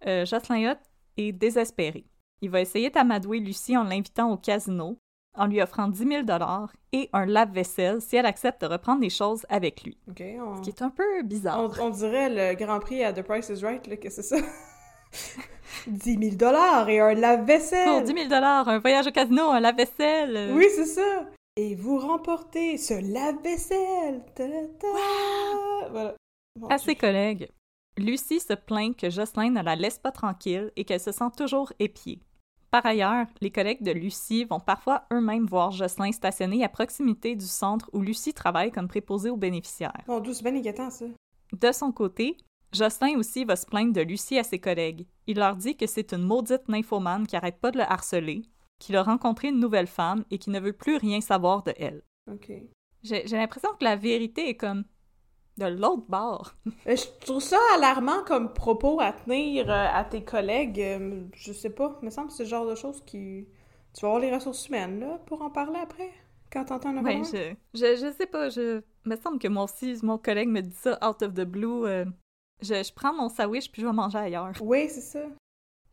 Euh, Jocelyn Hutt est désespéré. Il va essayer d'amadouer Lucie en l'invitant au casino, en lui offrant 10 000 et un lave-vaisselle si elle accepte de reprendre les choses avec lui. OK, on... Ce qui est un peu bizarre. on, on dirait le Grand Prix à The Price is Right, là, que c'est ça. [LAUGHS] 10 000 et un lave-vaisselle! Pour 10 000 un voyage au casino, un lave-vaisselle. Oui, c'est ça! Et vous remportez ce lave-vaisselle! Voilà. Mon À ses collègues, Lucie se plaint que Jocelyn ne la laisse pas tranquille et qu'elle se sent toujours épiée. Par ailleurs, les collègues de Lucie vont parfois eux-mêmes voir Jocelyn stationné à proximité du centre où Lucie travaille comme préposée aux bénéficiaires. Inquiétant, ça. De son côté, Jocelyn aussi va se plaindre de Lucie à ses collègues. Il leur dit que c'est une maudite nymphomane qui arrête pas de le harceler, qu'il a rencontré une nouvelle femme et qui ne veut plus rien savoir de elle. OK. J'ai l'impression que la vérité est comme de l'autre bord. [LAUGHS] Euh, Je trouve ça alarmant comme propos à tenir euh, à tes collègues. Euh, Je sais pas, il me semble que c'est le genre de choses qui... Tu vas avoir les ressources humaines, là, pour en parler après, quand t'entends un Ouais, je, je, je sais pas, je me semble que moi aussi, mon collègue me dit ça out of the blue. euh, je, je prends mon sandwich puis je vais manger ailleurs. Oui, c'est ça.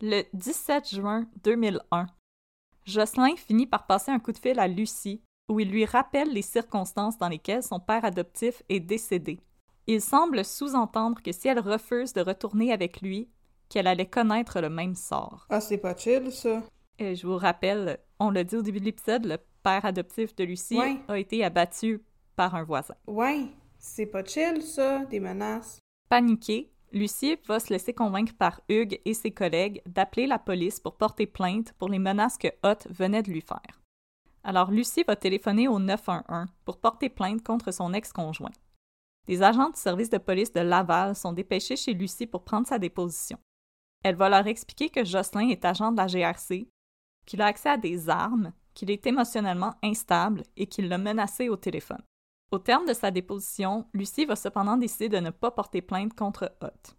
Le 17 juin 2001, Jocelyn finit par passer un coup de fil à Lucie où il lui rappelle les circonstances dans lesquelles son père adoptif est décédé. Il semble sous-entendre que si elle refuse de retourner avec lui, qu'elle allait connaître le même sort. Ah, c'est pas chill, ça. Et je vous rappelle, on l'a dit au début de l'épisode, le père adoptif de Lucie Ouais. a été abattu par un voisin. Ouais, c'est pas chill, ça, des menaces. Paniquée, Lucie va se laisser convaincre par Hugues et ses collègues d'appeler la police pour porter plainte pour les menaces que Hott venait de lui faire. Alors Lucie va téléphoner au 911 pour porter plainte contre son ex-conjoint. Des agents du service de police de Laval sont dépêchés chez Lucie pour prendre sa déposition. Elle va leur expliquer que Jocelyn est agent de la GRC, qu'il a accès à des armes, qu'il est émotionnellement instable et qu'il l'a menacé au téléphone. Au terme de sa déposition, Lucie va cependant décider de ne pas porter plainte contre Hott.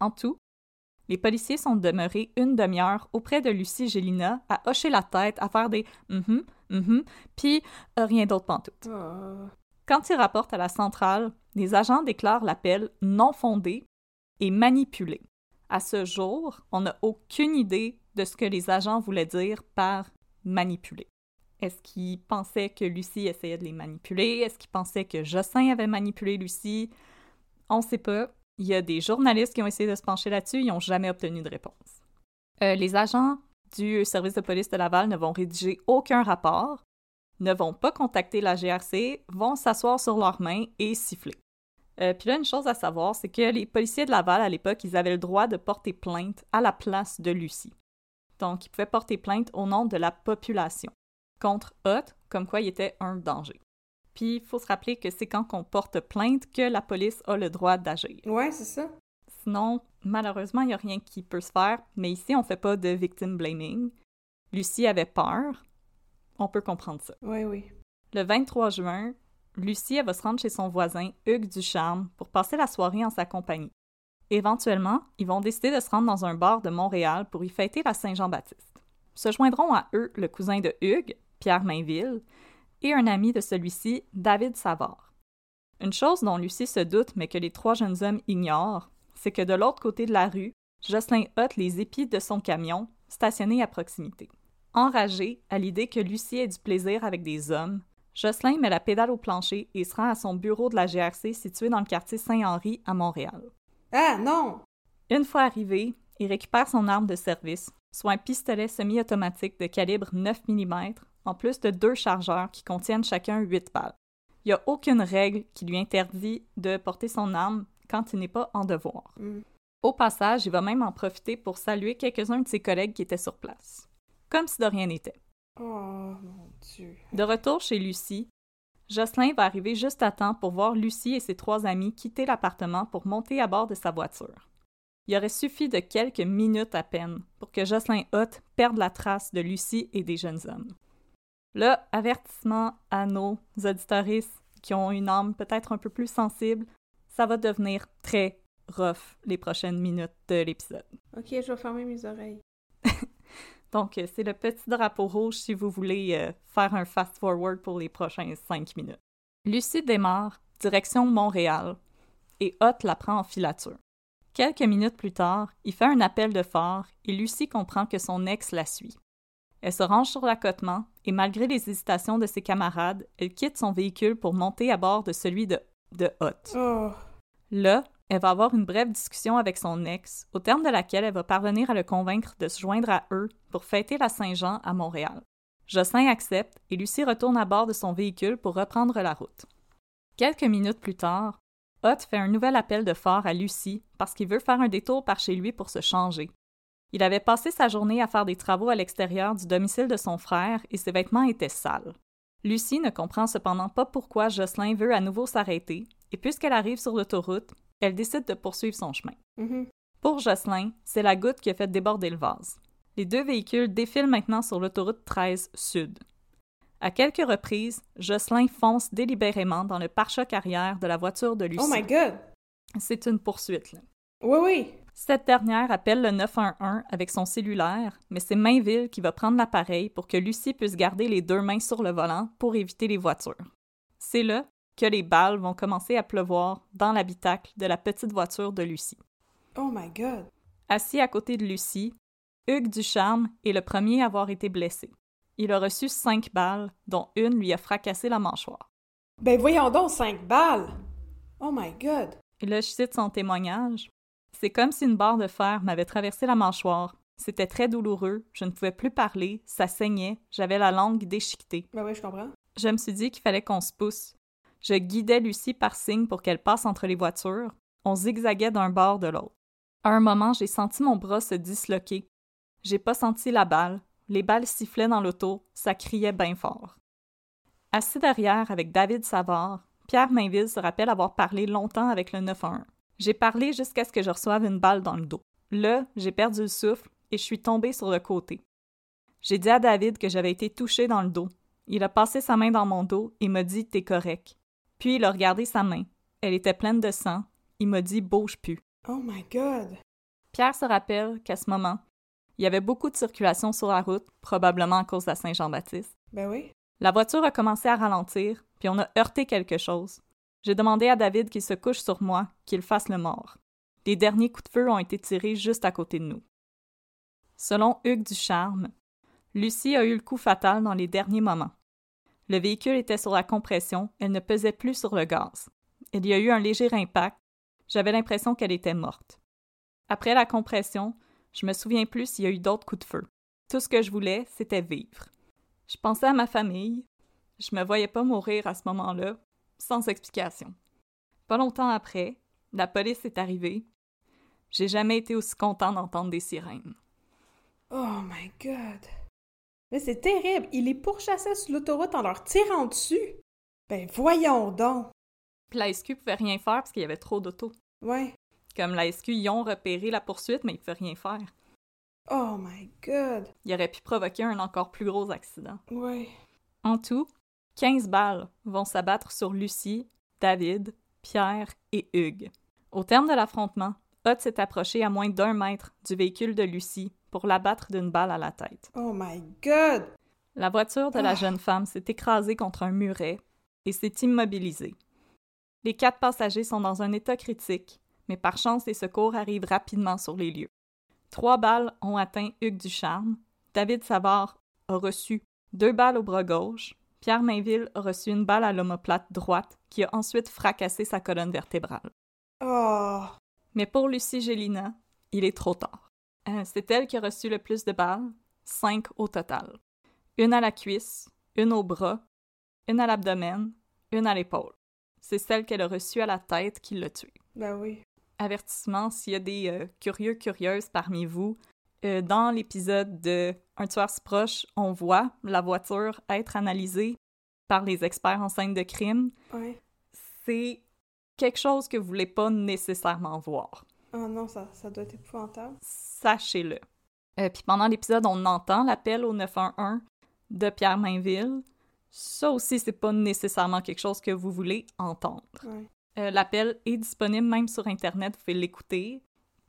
En tout, les policiers sont demeurés une demi-heure auprès de Lucie Gélina à hocher la tête, à faire des mhm, mhm, puis euh, rien d'autre pantoute. Ah. Quand ils rapportent à la centrale, les agents déclarent l'appel non fondé et manipulé. À ce jour, on n'a aucune idée de ce que les agents voulaient dire par manipuler. Est-ce qu'ils pensaient que Lucie essayait de les manipuler? Est-ce qu'ils pensaient que Jossin avait manipulé Lucie? On ne sait pas. Il y a des journalistes qui ont essayé de se pencher là-dessus, ils n'ont jamais obtenu de réponse. Euh, les agents du service de police de Laval ne vont rédiger aucun rapport, ne vont pas contacter la GRC, vont s'asseoir sur leurs mains et siffler. Euh, Puis là, une chose à savoir, c'est que les policiers de Laval, à l'époque, ils avaient le droit de porter plainte à la place de Lucie. Donc, ils pouvaient porter plainte au nom de la population contre Hott, comme quoi il était un danger. Puis, il faut se rappeler que c'est quand on porte plainte que la police a le droit d'agir. Ouais, c'est ça. Sinon, malheureusement, il n'y a rien qui peut se faire, mais ici, on ne fait pas de victim blaming. Lucie avait peur. On peut comprendre ça. Oui, oui. Le 23 juin, Lucie elle va se rendre chez son voisin, Hugues Ducharme, pour passer la soirée en sa compagnie. Éventuellement, ils vont décider de se rendre dans un bar de Montréal pour y fêter la Saint-Jean-Baptiste. Se joindront à eux le cousin de Hugues, Pierre Mainville, et un ami de celui-ci, David Savard. Une chose dont Lucie se doute, mais que les trois jeunes hommes ignorent, c'est que de l'autre côté de la rue, Jocelyn ôte les épis de son camion, stationné à proximité. Enragé à l'idée que Lucie ait du plaisir avec des hommes, Jocelyn met la pédale au plancher et se rend à son bureau de la GRC situé dans le quartier Saint-Henri à Montréal. Ah, non! Une fois arrivé, il récupère son arme de service, soit un pistolet semi-automatique de calibre 9 mm, en plus de deux chargeurs qui contiennent chacun 8 balles. Il n'y a aucune règle qui lui interdit de porter son arme quand il n'est pas en devoir. Mm. Au passage, il va même en profiter pour saluer quelques-uns de ses collègues qui étaient sur place. Comme si de rien n'était. Oh, mon Dieu. De retour chez Lucie, Jocelyn va arriver juste à temps pour voir Lucie et ses trois amis quitter l'appartement pour monter à bord de sa voiture. Il aurait suffi de quelques minutes à peine pour que Jocelyn Hutt perde la trace de Lucie et des jeunes hommes. Là, avertissement à nos auditoristes qui ont une âme peut-être un peu plus sensible, ça va devenir très rough les prochaines minutes de l'épisode. Ok, je vais fermer mes oreilles. [LAUGHS] Donc, euh, c'est le petit drapeau rouge si vous voulez euh, faire un fast-forward pour les prochains cinq minutes. Lucie démarre, direction Montréal, et Hot la prend en filature. Quelques minutes plus tard, il fait un appel de phare et Lucie comprend que son ex la suit. Elle se range sur l'accotement et malgré les hésitations de ses camarades, elle quitte son véhicule pour monter à bord de celui de, de Hot. Oh. Là, elle va avoir une brève discussion avec son ex, au terme de laquelle elle va parvenir à le convaincre de se joindre à eux pour fêter la Saint-Jean à Montréal. Jocelyn accepte et Lucie retourne à bord de son véhicule pour reprendre la route. Quelques minutes plus tard, Hot fait un nouvel appel de phare à Lucie parce qu'il veut faire un détour par chez lui pour se changer. Il avait passé sa journée à faire des travaux à l'extérieur du domicile de son frère et ses vêtements étaient sales. Lucie ne comprend cependant pas pourquoi Jocelyn veut à nouveau s'arrêter, et puisqu'elle arrive sur l'autoroute, elle décide de poursuivre son chemin. Mhm. Pour Jocelyn, c'est la goutte qui a fait déborder le vase. Les deux véhicules défilent maintenant sur l'autoroute 13 Sud. À quelques reprises, Jocelyn fonce délibérément dans le pare-choc arrière de la voiture de Lucie. Oh my god! C'est une poursuite. là. Oui, oui! Cette dernière appelle le 911 avec son cellulaire, mais c'est Mainville qui va prendre l'appareil pour que Lucie puisse garder les deux mains sur le volant pour éviter les voitures. C'est là que les balles vont commencer à pleuvoir dans l'habitacle de la petite voiture de Lucie. Oh my god! Assis à côté de Lucie, Hugues Ducharme est le premier à avoir été blessé. Il a reçu cinq balles, dont une lui a fracassé la mâchoire. Ben voyons donc, cinq balles! Oh my god! Et là, je cite son témoignage. C'est comme si une barre de fer m'avait traversé la mâchoire. C'était très douloureux, je ne pouvais plus parler, ça saignait, j'avais la langue déchiquetée. Ben oui, je comprends. Je me suis dit qu'il fallait qu'on se pousse. Je guidais Lucie par signe pour qu'elle passe entre les voitures. On zigzaguait d'un bord de l'autre. À un moment, j'ai senti mon bras se disloquer. J'ai pas senti la balle. Les balles sifflaient dans l'auto, ça criait bien fort. Assis derrière avec David Savard, Pierre Mainville se rappelle avoir parlé longtemps avec le 911. J'ai parlé jusqu'à ce que je reçoive une balle dans le dos. Là, j'ai perdu le souffle et je suis tombée sur le côté. J'ai dit à David que j'avais été touchée dans le dos. Il a passé sa main dans mon dos et m'a dit T'es correct. Puis il a regardé sa main. Elle était pleine de sang. Il m'a dit Bouge plus. Oh my god! Pierre se rappelle qu'à ce moment, il y avait beaucoup de circulation sur la route, probablement à cause de la Saint-Jean-Baptiste. Ben oui. La voiture a commencé à ralentir, puis on a heurté quelque chose. J'ai demandé à David qu'il se couche sur moi, qu'il fasse le mort. Les derniers coups de feu ont été tirés juste à côté de nous. Selon Hugues Ducharme, Lucie a eu le coup fatal dans les derniers moments. Le véhicule était sur la compression, elle ne pesait plus sur le gaz. Il y a eu un léger impact. J'avais l'impression qu'elle était morte. Après la compression, je me souviens plus s'il y a eu d'autres coups de feu. Tout ce que je voulais, c'était vivre. Je pensais à ma famille. Je me voyais pas mourir à ce moment-là, sans explication. Pas longtemps après, la police est arrivée. J'ai jamais été aussi content d'entendre des sirènes. Oh my god! Mais c'est terrible! Il les pourchassait sur l'autoroute en leur tirant dessus! Ben voyons donc! Puis la SQ pouvait rien faire parce qu'il y avait trop d'autos. Ouais. Comme la SQ, ils ont repéré la poursuite, mais ils pouvaient rien faire. Oh my god! Il aurait pu provoquer un encore plus gros accident. Ouais. En tout, 15 balles vont s'abattre sur Lucie, David, Pierre et Hugues. Au terme de l'affrontement, Hot s'est approché à moins d'un mètre du véhicule de Lucie pour l'abattre d'une balle à la tête. Oh my god! La voiture de la Ah. jeune femme s'est écrasée contre un muret et s'est immobilisée. Les quatre passagers sont dans un état critique, mais par chance, les secours arrivent rapidement sur les lieux. Trois balles ont atteint Hugues Ducharme. David Savard a reçu deux balles au bras gauche. Pierre Mainville a reçu une balle à l'omoplate droite qui a ensuite fracassé sa colonne vertébrale. Oh! Mais pour Lucie Gélina, il est trop tard. Euh, c'est elle qui a reçu le plus de balles, cinq au total. Une à la cuisse, une au bras, une à l'abdomen, une à l'épaule. C'est celle qu'elle a reçue à la tête qui l'a tuée. Ben oui. Avertissement, s'il y a des euh, curieux, curieuses parmi vous, euh, dans l'épisode de Un tueur si proche, on voit la voiture être analysée par les experts en scène de crime, Ouais. c'est quelque chose que vous voulez pas nécessairement voir. Oh non, ça, ça doit être épouvantable. Sachez-le. Euh, Puis pendant l'épisode, on entend l'appel au 911 de Pierre Mainville. Ça aussi, c'est pas nécessairement quelque chose que vous voulez entendre. Ouais. Euh, L'appel est disponible même sur Internet, vous pouvez l'écouter.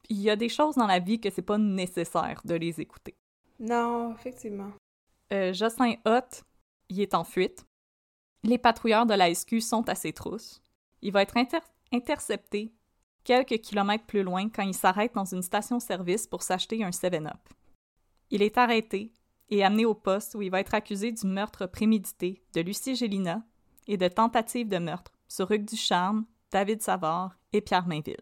Il y a des choses dans la vie que c'est pas nécessaire de les écouter. Non, effectivement. Euh, Jocelyn Hott, il est en fuite. Les patrouilleurs de la SQ sont à ses trousses. Il va être inter- intercepté quelques kilomètres plus loin quand il s'arrête dans une station-service pour s'acheter un 7-Up. Il est arrêté et amené au poste où il va être accusé du meurtre prémédité de Lucie Gélina et de tentative de meurtre sur Hugues Ducharme, David Savard et Pierre Mainville.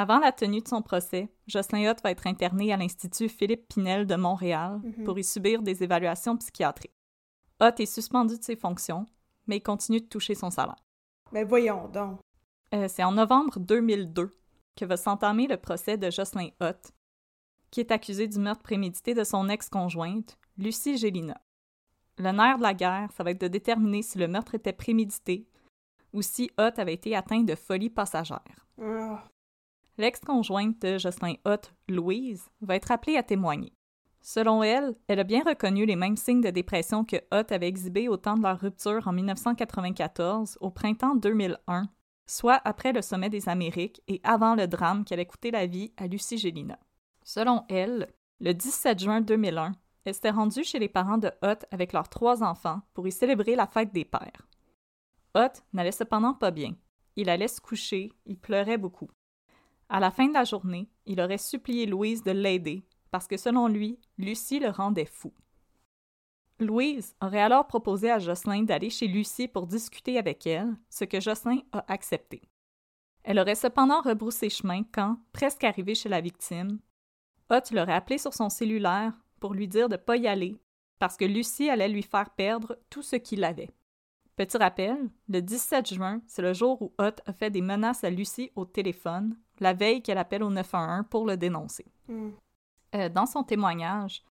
Avant la tenue de son procès, Jocelyn Hott va être interné à l'Institut Philippe Pinel de Montréal Mhm. pour y subir des évaluations psychiatriques. Hott est suspendu de ses fonctions, mais il continue de toucher son salaire. Mais voyons donc. Euh, c'est en novembre 2002 que va s'entamer le procès de Jocelyn Hott, qui est accusé du meurtre prémédité de son ex-conjointe, Lucie Gélina. Le nerf de la guerre, ça va être de déterminer si le meurtre était prémédité ou si Hott avait été atteint de folie passagère. Ah. L'ex-conjointe de Jocelyn Hott, Louise, va être appelée à témoigner. Selon elle, elle a bien reconnu les mêmes signes de dépression que Hott avait exhibés au temps de leur rupture en 1994, au printemps 2001, soit après le sommet des Amériques et avant le drame qui allait coûter la vie à Lucie Gélina. Selon elle, le 17 juin 2001, elle s'était rendue chez les parents de Hott avec leurs trois enfants pour y célébrer la fête des pères. Hott n'allait cependant pas bien. Il allait se coucher, il pleurait beaucoup. À la fin de la journée, il aurait supplié Louise de l'aider parce que selon lui, Lucie le rendait fou. Louise aurait alors proposé à Jocelyn d'aller chez Lucie pour discuter avec elle, ce que Jocelyn a accepté. Elle aurait cependant rebroussé chemin quand, presque arrivée chez la victime, Hott l'aurait appelé sur son cellulaire pour lui dire de ne pas y aller parce que Lucie allait lui faire perdre tout ce qu'il avait. Petit rappel, le 17 juin, c'est le jour où Hott a fait des menaces à Lucie au téléphone, la veille qu'elle appelle au 911 pour le dénoncer. Hmm. Euh, dans son témoignage,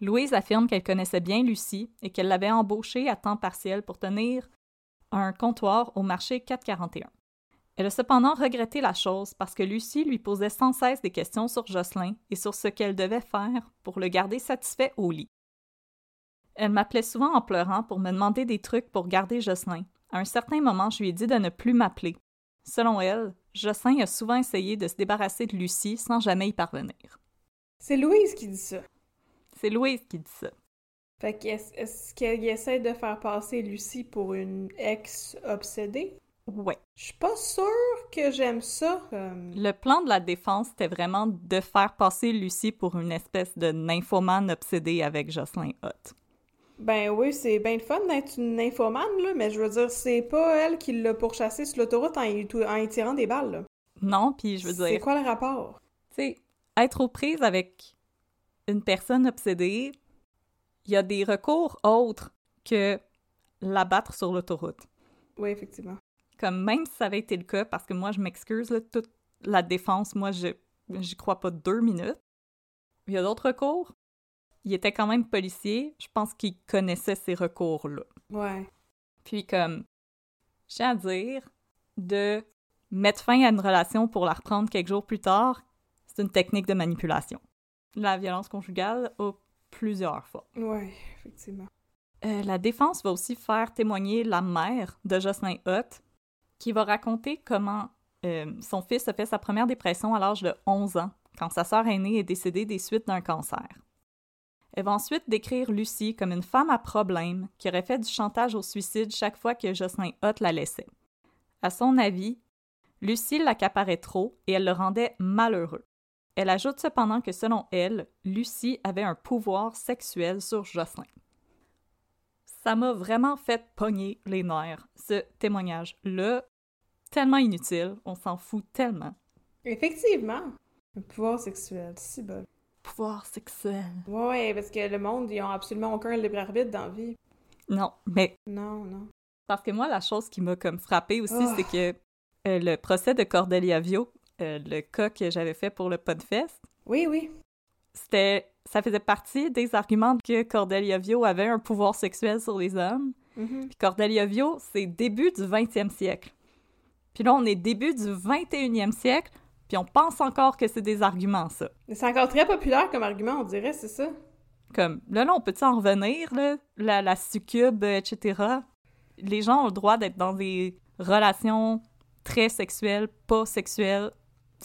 Louise affirme qu'elle connaissait bien Lucie et qu'elle l'avait embauchée à temps partiel pour tenir un comptoir au marché 441. Elle a cependant regretté la chose parce que Lucie lui posait sans cesse des questions sur Jocelyn et sur ce qu'elle devait faire pour le garder satisfait au lit. Elle m'appelait souvent en pleurant pour me demander des trucs pour garder Jocelyn. À un certain moment, je lui ai dit de ne plus m'appeler. Selon elle, Jocelyn a souvent essayé de se débarrasser de Lucie sans jamais y parvenir. C'est Louise qui dit ça. C'est Louise qui dit ça. Fait qu'est-ce est-ce qu'elle essaie de faire passer Lucie pour une ex obsédée? Ouais. Je suis pas sûre que j'aime ça. comme- Le plan de la défense, c'était vraiment de faire passer Lucie pour une espèce de nymphomane obsédée avec Jocelyn Hott. Ben oui, c'est bien le fun d'être une nymphomane, là, mais je veux dire, c'est pas elle qui l'a pourchassé sur l'autoroute en, y tou- en y tirant des balles, là. Non, puis je veux C'est dire, quoi le rapport? tu sais, être aux prises avec une personne obsédée, il y a des recours autres que l'abattre sur l'autoroute. Oui, effectivement. Comme même si ça avait été le cas, parce que moi, je m'excuse, toute la défense, moi, je j'y crois pas deux minutes. Il y a d'autres recours? Il était quand même policier. Je pense qu'il connaissait ces recours-là. Ouais. Puis comme, j'ai à dire, de mettre fin à une relation pour la reprendre quelques jours plus tard, c'est une technique de manipulation. La violence conjugale a plusieurs fois. Ouais, effectivement. Euh, la défense va aussi faire témoigner la mère de Jocelyn Hott, qui va raconter comment euh, son fils a fait sa première dépression à l'âge de 11 ans, quand sa sœur aînée est décédée des suites d'un cancer. Elle va ensuite décrire Lucie comme une femme à problème qui aurait fait du chantage au suicide chaque fois que Jocelyn Hott la laissait. À son avis, Lucie l'accaparait trop et elle le rendait malheureux. Elle ajoute cependant que selon elle, Lucie avait un pouvoir sexuel sur Jocelyn. Ça m'a vraiment fait pogner les nerfs, ce témoignage-là. Tellement inutile, on s'en fout tellement. Effectivement. Le pouvoir sexuel, si bon. Pouvoir sexuel. Ouais, parce que le monde, ils ont absolument aucun libre arbitre dans la vie. Non, mais Non, non. parce que moi, la chose qui m'a comme frappée aussi, Oh. c'est que euh, le procès de Cordelia Vio, euh, le cas que j'avais fait pour le Podfest, Oui, oui. c'était ça faisait partie des arguments que Cordelia Vio avait un pouvoir sexuel sur les hommes. Mhm. Puis Cordelia Vio, c'est début du 20e siècle. Puis là, on est début du 21e siècle, puis on pense encore que c'est des arguments, ça. C'est encore très populaire comme argument, on dirait, c'est ça? Comme, là, là, on peut en revenir, là? La, la succube, euh, etc. Les gens ont le droit d'être dans des relations très sexuelles, pas sexuelles.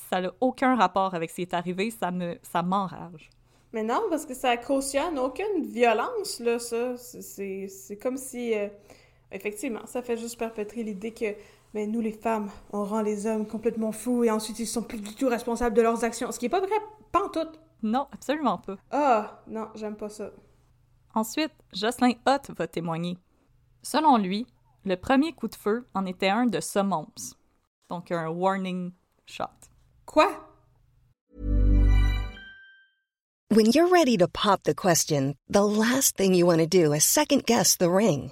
Ça n'a aucun rapport avec ce qui est arrivé, ça me, ça m'enrage. Mais non, parce que ça cautionne aucune violence, là, ça. C'est- C'est c'est comme si... euh, effectivement, ça fait juste perpétrer l'idée que mais nous, les femmes, on rend les hommes complètement fous et ensuite ils sont plus du tout responsables de leurs actions. Ce qui est pas vrai, pas en tout. Non, absolument pas. Ah, non, j'aime pas ça. Ensuite, Jocelyn Hutt va témoigner. Selon lui, le premier coup de feu en était un de semonce, donc un warning shot. Quoi? When you're ready to pop the question, the last thing you want to do is second guess the ring.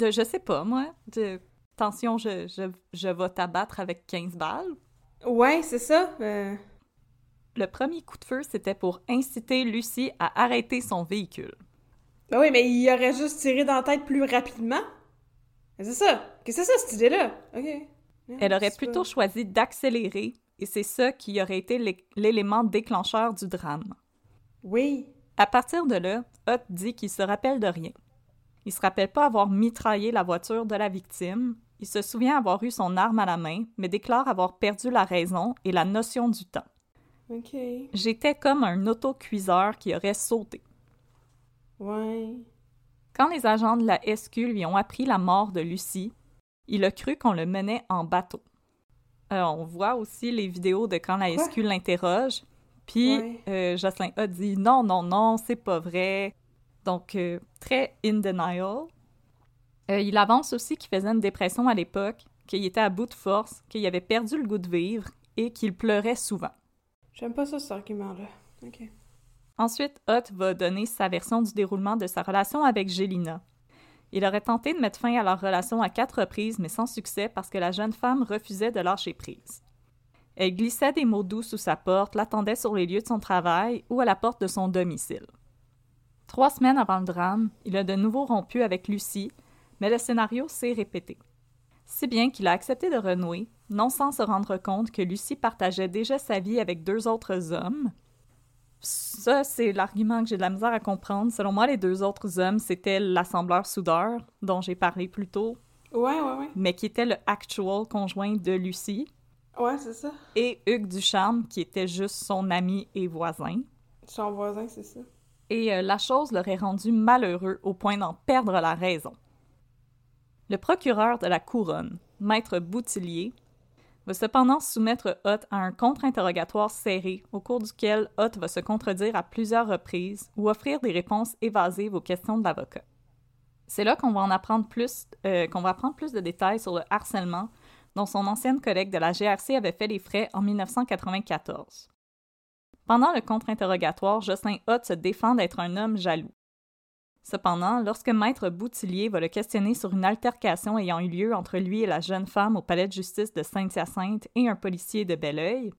De, je sais pas, moi, de attention, je, je, je vais t'abattre avec 15 balles. Ouais, c'est ça. euh, Le premier coup de feu, c'était pour inciter Lucie à arrêter son véhicule. Ben oui, mais il aurait juste tiré dans la tête plus rapidement. Mais C'est ça. Qu'est-ce que c'est ça, cette idée-là? OK. Elle aurait plutôt pas- choisi d'accélérer, et c'est ça qui aurait été l'é- l'élément déclencheur du drame. Oui. À partir de là, Hutt dit qu'il se rappelle de rien. Il se rappelle pas avoir mitraillé la voiture de la victime. Il se souvient avoir eu son arme à la main, mais déclare avoir perdu la raison et la notion du temps. J'étais comme un autocuiseur qui aurait sauté. Ouais. Quand les agents de la SQ lui ont appris la mort de Lucie, il a cru qu'on le menait en bateau. Euh, on voit aussi les vidéos de quand la Quoi? SQ l'interroge, puis Ouais. euh, Jocelyn a dit non, non, non, c'est pas vrai. Donc, euh, très in denial. Euh, il avance aussi qu'il faisait une dépression à l'époque, qu'il était à bout de force, qu'il avait perdu le goût de vivre et qu'il pleurait souvent. J'aime pas ça, cet argument-là. OK. Ensuite, Hutt va donner sa version du déroulement de sa relation avec Gélina. Il aurait tenté de mettre fin à leur relation à quatre reprises, mais sans succès parce que la jeune femme refusait de lâcher prise. Elle glissait des mots doux sous sa porte, l'attendait sur les lieux de son travail ou à la porte de son domicile. Trois semaines avant le drame, il a de nouveau rompu avec Lucie, mais le scénario s'est répété. Si bien qu'il a accepté de renouer, non sans se rendre compte que Lucie partageait déjà sa vie avec deux autres hommes, ça, c'est l'argument que j'ai de la misère à comprendre. Selon moi, les deux autres hommes, c'était l'assembleur soudeur, dont j'ai parlé plus tôt, Ouais, ouais, ouais. mais qui était le actual conjoint de Lucie, Ouais, c'est ça. et Hugues Ducharme, qui était juste son ami et voisin. Son voisin, c'est ça. Et euh, la chose l'aurait rendu malheureux au point d'en perdre la raison. Le procureur de la couronne, maître Boutillier, va cependant soumettre Hutt à un contre-interrogatoire serré au cours duquel Hutt va se contredire à plusieurs reprises ou offrir des réponses évasives aux questions de l'avocat. C'est là qu'on va en apprendre plus, euh, qu'on va apprendre plus de détails sur le harcèlement dont son ancienne collègue de la GRC avait fait les frais en 1994. Pendant le contre-interrogatoire, Jocelyn Hutt se défend d'être un homme jaloux. Cependant, lorsque Maître Boutillier va le questionner sur une altercation ayant eu lieu entre lui et la jeune femme au palais de justice de Sainte-Hyacinthe et un policier de Belleuil,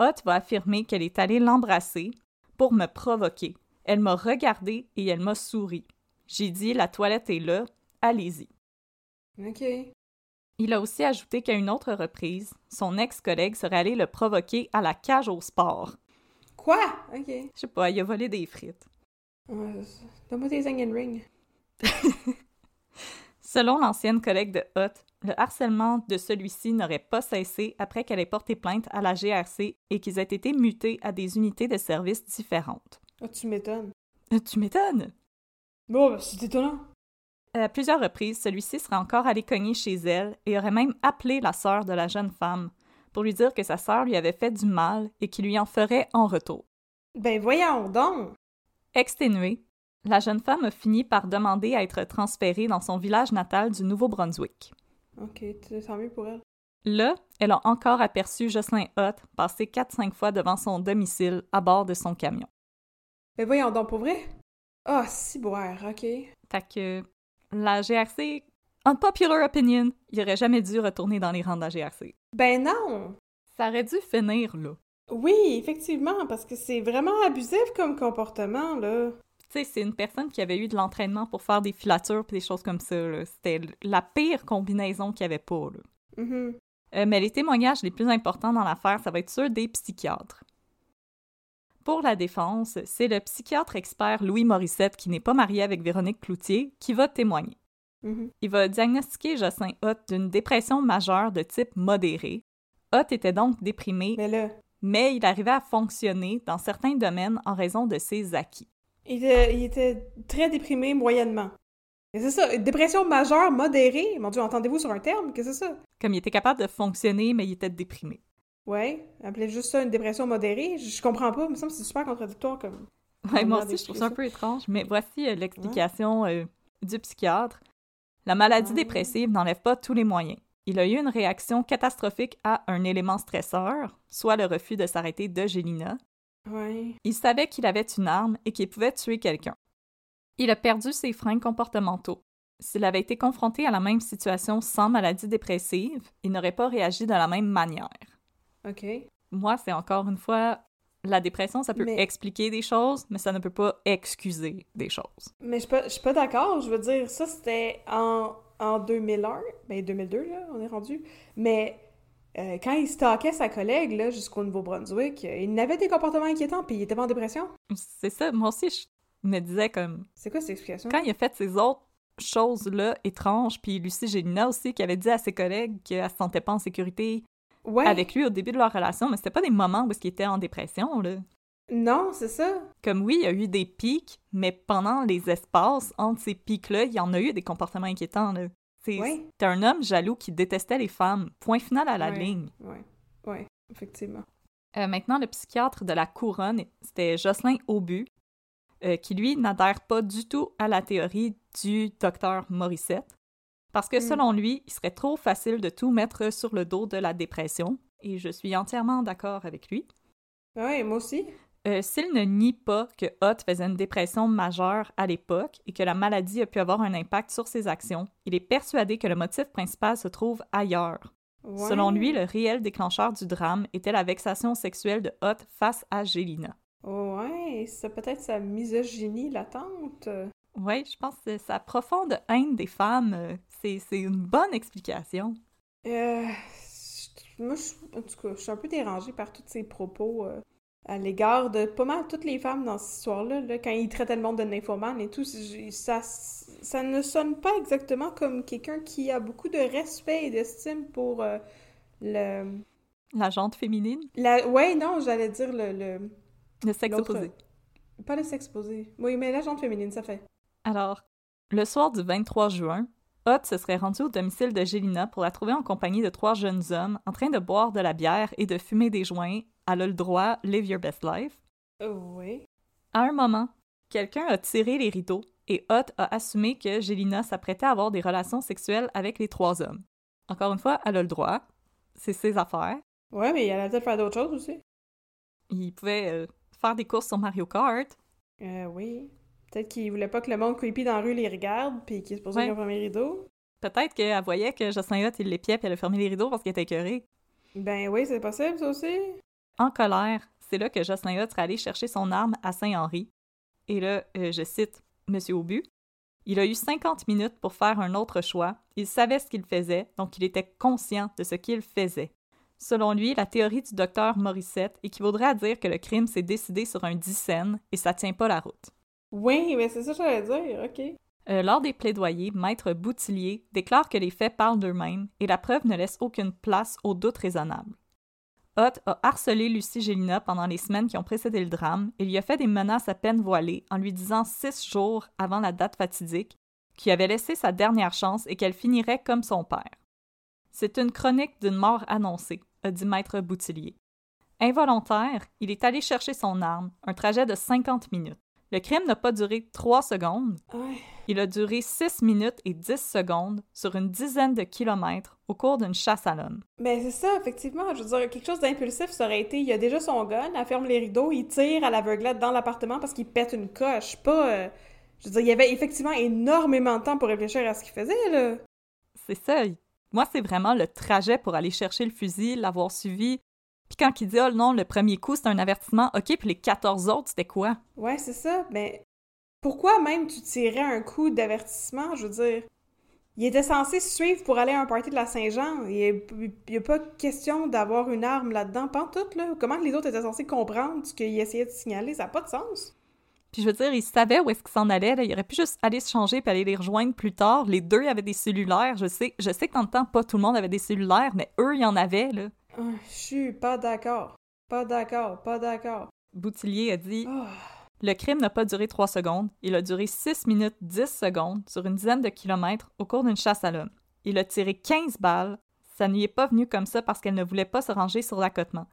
Hutt va affirmer qu'elle est allée l'embrasser pour me provoquer. Elle m'a regardé et elle m'a souri. J'ai dit la toilette est là, allez-y. OK. Il a aussi ajouté qu'à une autre reprise, son ex-collègue serait allé le provoquer à la cage au sport. Quoi? OK. Je sais pas, il a volé des frites. Ça. Donne-moi tes onion rings. [LAUGHS] Selon l'ancienne collègue de Hutt, le harcèlement de celui-ci n'aurait pas cessé après qu'elle ait porté plainte à la GRC et qu'ils aient été mutés à des unités de services différentes. Ah, tu m'étonnes. Euh, Tu m'étonnes! Bon, ben, c'est étonnant. À plusieurs reprises, celui-ci serait encore allé cogner chez elle et aurait même appelé la sœur de la jeune femme pour lui dire que sa sœur lui avait fait du mal et qu'il lui en ferait en retour. Ben, voyons donc. Exténuée, La jeune femme a fini par demander à être transférée dans son village natal du Nouveau-Brunswick. Ok, tant mieux pour elle. Là, elle a encore aperçu Jocelyn Hutt passer 4-5 fois devant son domicile à bord de son camion. Mais voyons donc, pour vrai? Ah, si boire, ok. Fait que la GRC, unpopular opinion, il aurait jamais dû retourner dans les rangs de la GRC. Ben non! Ça aurait dû finir là. Oui, effectivement, parce que c'est vraiment abusif comme comportement, là. Tu sais, c'est une personne qui avait eu de l'entraînement pour faire des filatures et des choses comme ça. là. C'était la pire combinaison qu'il n'y avait pas. Là. Mhm. Euh, mais les témoignages les plus importants dans l'affaire, ça va être ceux des psychiatres. Pour la défense, c'est le psychiatre expert Louis Morissette, qui n'est pas marié avec Véronique Cloutier, qui va témoigner. Mhm. Il va diagnostiquer Jocelyn Hutt d'une dépression majeure de type modéré. Hutt était donc déprimé, Mais là, mais il arrivait à fonctionner dans certains domaines en raison de ses acquis. il était, il était très déprimé moyennement. C'est ça, dépression majeure, modérée? Mon Dieu, entendez-vous sur un terme? Qu'est-ce que c'est ça? Comme il était capable de fonctionner, mais il était déprimé. Ouais, appelez juste ça une dépression modérée. Je, je comprends pas, il me semble que c'est super contradictoire comme. Ouais, moi aussi, je trouve ça un peu étrange, mais voici euh, l'explication euh, du psychiatre. La maladie dépressive n'enlève pas tous les moyens. Il a eu une réaction catastrophique à un élément stresseur, soit le refus de s'arrêter de Gélina. Ouais. Il savait qu'il avait une arme et qu'il pouvait tuer quelqu'un. Il a perdu ses freins comportementaux. S'il avait été confronté à la même situation sans maladie dépressive, il n'aurait pas réagi de la même manière. OK. Moi, c'est encore une fois, la dépression, ça peut Mais- expliquer des choses, mais ça ne peut pas excuser des choses. Mais je suis pas, je suis pas d'accord. Je veux dire, ça, c'était en, en 2001. Ben, 2002, là, on est rendu. Mais euh, quand il stalkait sa collègue, là, jusqu'au Nouveau-Brunswick, il avait des comportements inquiétants, puis il était pas en dépression. C'est ça, moi aussi, je me disais comme, C'est quoi cette explication? quand il a fait ces autres choses-là étranges, puis Lucie Gélina aussi, qui avait dit à ses collègues qu'elle se sentait pas en sécurité Ouais. avec lui au début de leur relation, mais c'était pas des moments où il était en dépression, là. Non, c'est ça. Comme oui, il y a eu des pics, mais pendant les espaces entre ces pics-là, il y en a eu des comportements inquiétants, là. C'est Ouais. un homme jaloux qui détestait les femmes. Point final à la Ouais. ligne. Ouais. Ouais, effectivement. Euh, maintenant, le psychiatre de la couronne, c'était Jocelyn Aubu, euh, qui lui n'adhère pas du tout à la théorie du docteur Morissette, parce que Mm. selon lui, il serait trop facile de tout mettre sur le dos de la dépression, et je suis entièrement d'accord avec lui. Ouais, moi aussi. Euh, S'il ne nie pas que Hutt faisait une dépression majeure à l'époque et que la maladie a pu avoir un impact sur ses actions, il est persuadé que le motif principal se trouve ailleurs. Ouais. Selon lui, le réel déclencheur du drame était la vexation sexuelle de Hutt face à Gélina. Ouais, c'est peut-être sa misogynie latente. Oui, je pense que sa profonde haine des femmes, euh, c'est c'est une bonne explication. Euh, je- moi, je- en tout cas, je suis un peu dérangée par tous ces propos euh, à l'égard de pas mal toutes les femmes dans cette histoire-là. là, quand il traitait le monde de nymphomane et tout, ça, ça ne sonne pas exactement comme quelqu'un qui a beaucoup de respect et d'estime pour euh, le... La jante féminine, La, ouais, non, j'allais dire le... le le sexe opposé. Pas le sexe posé. Oui, mais la jante féminine, ça fait. Alors, le soir du 23 juin, Hutt se serait rendu au domicile de Gélina pour la trouver en compagnie de trois jeunes hommes en train de boire de la bière et de fumer des joints. Elle a le droit, live your best life. Euh, oui. À un moment, quelqu'un a tiré les rideaux et Hutt a assumé que Gélina s'apprêtait à avoir des relations sexuelles avec les trois hommes. Encore une fois, elle a le droit. C'est ses affaires. Ouais, mais il allait peut-être faire d'autres choses aussi. Il pouvait euh, faire des courses sur Mario Kart. Euh, oui. Peut-être qu'il voulait pas que le monde creepy dans la rue les regarde, puis qu'il se posait Ouais. un premier rideau. Peut-être qu'elle voyait que Jocelyn Hutt, il l'épiait puis elle a fermé les rideaux parce qu'il était écœuré. Ben oui, c'est possible, ça aussi. En colère, c'est là que Jocelyn Hutt serait allé chercher son arme à Saint-Henri. Et là, euh, je cite Monsieur Aubu. Il a eu 50 minutes pour faire un autre choix. Il savait ce qu'il faisait, donc il était conscient de ce qu'il faisait. Selon lui, la théorie du docteur Morissette équivaudrait à dire que le crime s'est décidé sur un dixaine et ça tient pas la route. Oui, mais c'est ça que j'allais dire, ok. Euh, lors des plaidoyers, Maître Boutillier déclare que les faits parlent d'eux-mêmes et la preuve ne laisse aucune place au doute raisonnable. Hutt a harcelé Lucie Gélina pendant les semaines qui ont précédé le drame et lui a fait des menaces à peine voilées en lui disant six jours avant la date fatidique qu'il avait laissé sa dernière chance et qu'elle finirait comme son père. C'est une chronique d'une mort annoncée, a dit Maître Boutillier. Involontaire, il est allé chercher son arme, un trajet de 50 minutes. Le crime n'a pas duré trois secondes. Ouais. Il a duré 6 minutes et 10 secondes sur une dizaine de kilomètres au cours d'une chasse à l'homme. Ben c'est ça, effectivement. Je veux dire, quelque chose d'impulsif, ça aurait été, il a déjà son gun, elle ferme les rideaux, il tire à l'aveuglette dans l'appartement parce qu'il pète une coche. Pas... euh, Je veux dire, il y avait effectivement énormément de temps pour réfléchir à ce qu'il faisait, là. C'est ça. Moi, c'est vraiment le trajet pour aller chercher le fusil, l'avoir suivi. Puis quand il dit, oh non, le premier coup, c'est un avertissement, ok, puis les 14 autres, c'était quoi? Ouais, c'est ça. Mais pourquoi même tu tirais un coup d'avertissement? Je veux dire, il était censé se suivre pour aller à un party de la Saint-Jean. Il n'y a, pas question d'avoir une arme là-dedans. Pas en tout, là. Comment les autres étaient censés comprendre ce qu'il essayait de signaler? Ça n'a pas de sens. Puis je veux dire, il savait où est-ce qu'il s'en allait. Là. Il aurait pu juste aller se changer puis aller les rejoindre plus tard. Les deux avaient des cellulaires. Je sais, je sais que dans le temps, pas tout le monde avait des cellulaires, mais eux, il y en avait. Là. Ah, Je suis pas d'accord. Pas d'accord, pas d'accord. Boutillier a dit Oh. Le crime n'a pas duré 3 secondes. Il a duré 6 minutes 10 secondes sur une dizaine de kilomètres au cours d'une chasse à l'homme. Il a tiré 15 balles. Ça n'y est pas venu comme ça parce qu'elle ne voulait pas se ranger sur l'accotement.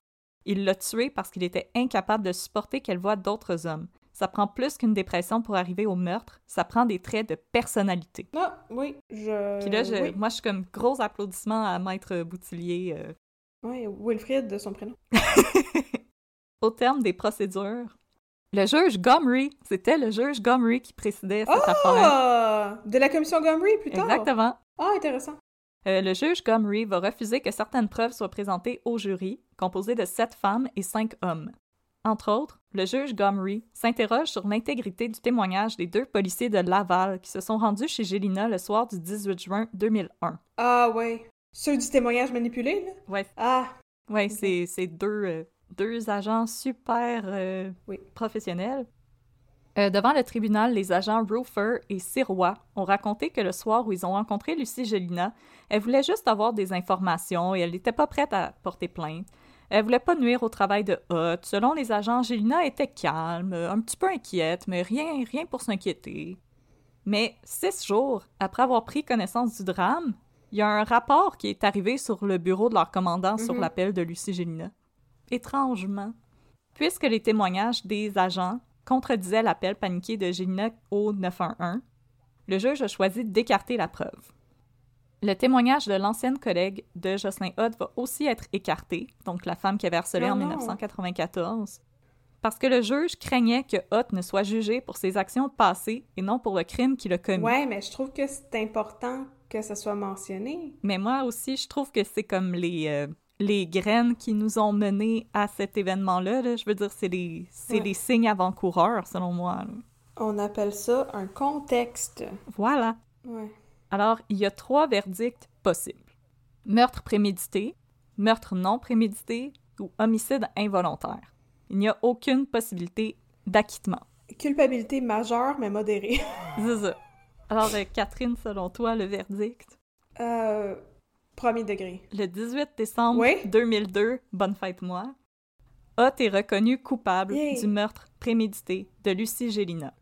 Il l'a tué parce qu'il était incapable de supporter qu'elle voie d'autres hommes. Ça prend plus qu'une dépression pour arriver au meurtre. Ça prend des traits de personnalité. Ah, oui, je... Puis là, je- Oui, moi, je suis comme gros applaudissements à Maître Boutillier. euh. Oui, Wilfrid, de son prénom. [LAUGHS] Au terme des procédures, le juge Gomery, c'était le juge Gomery qui présidait cette affaire. Ah! De la commission Gomery, plus tard? Exactement. Ah, intéressant. Euh, le juge Gomery va refuser que certaines preuves soient présentées au jury, composé de sept femmes et cinq hommes. Entre autres, le juge Gomery s'interroge sur l'intégrité du témoignage des deux policiers de Laval qui se sont rendus chez Gélina le soir du 18 juin 2001. Ah, ouais. Ceux du témoignage manipulé, là? Ouais, Ah, ouais c'est c'est deux, euh, deux agents super euh, Oui. professionnels. Euh, devant le tribunal, les agents Roofer et Sirois ont raconté que le soir où ils ont rencontré Lucie Gélina, elle voulait juste avoir des informations et elle n'était pas prête à porter plainte. Elle voulait pas nuire au travail de Hot. Selon les agents, Gélina était calme, un petit peu inquiète, mais rien, rien pour s'inquiéter. Mais six jours après avoir pris connaissance du drame, il y a un rapport qui est arrivé sur le bureau de leur commandant sur Mhm. l'appel de Lucie Gélina. Étrangement. Puisque les témoignages des agents contredisaient l'appel paniqué de Gélina au 911, le juge a choisi d'écarter la preuve. Le témoignage de l'ancienne collègue de Jocelyn Hood va aussi être écarté, donc la femme qui avait harcelé Oh en non. 1994, parce que le juge craignait que Hoth ne soit jugé pour ses actions passées et non pour le crime qu'il a commis. ouais, mais je trouve que c'est important que ça soit mentionné. Mais moi aussi, je trouve que c'est comme les, euh, les graines qui nous ont menés à cet événement-là. là. Je veux dire, c'est les, Ouais. les signes avant-coureurs, selon moi. là. On appelle ça un contexte. Voilà. Ouais. Alors, il y a trois verdicts possibles. Meurtre prémédité, meurtre non prémédité ou homicide involontaire. Il n'y a aucune possibilité d'acquittement. Culpabilité majeure, mais modérée. C'est ça. Alors, euh, Catherine, selon toi, le verdict? Euh, premier degré. Le 18 décembre Oui. 2002, bonne fête moi, Hott est reconnu coupable du meurtre prémédité de Lucie Gélina.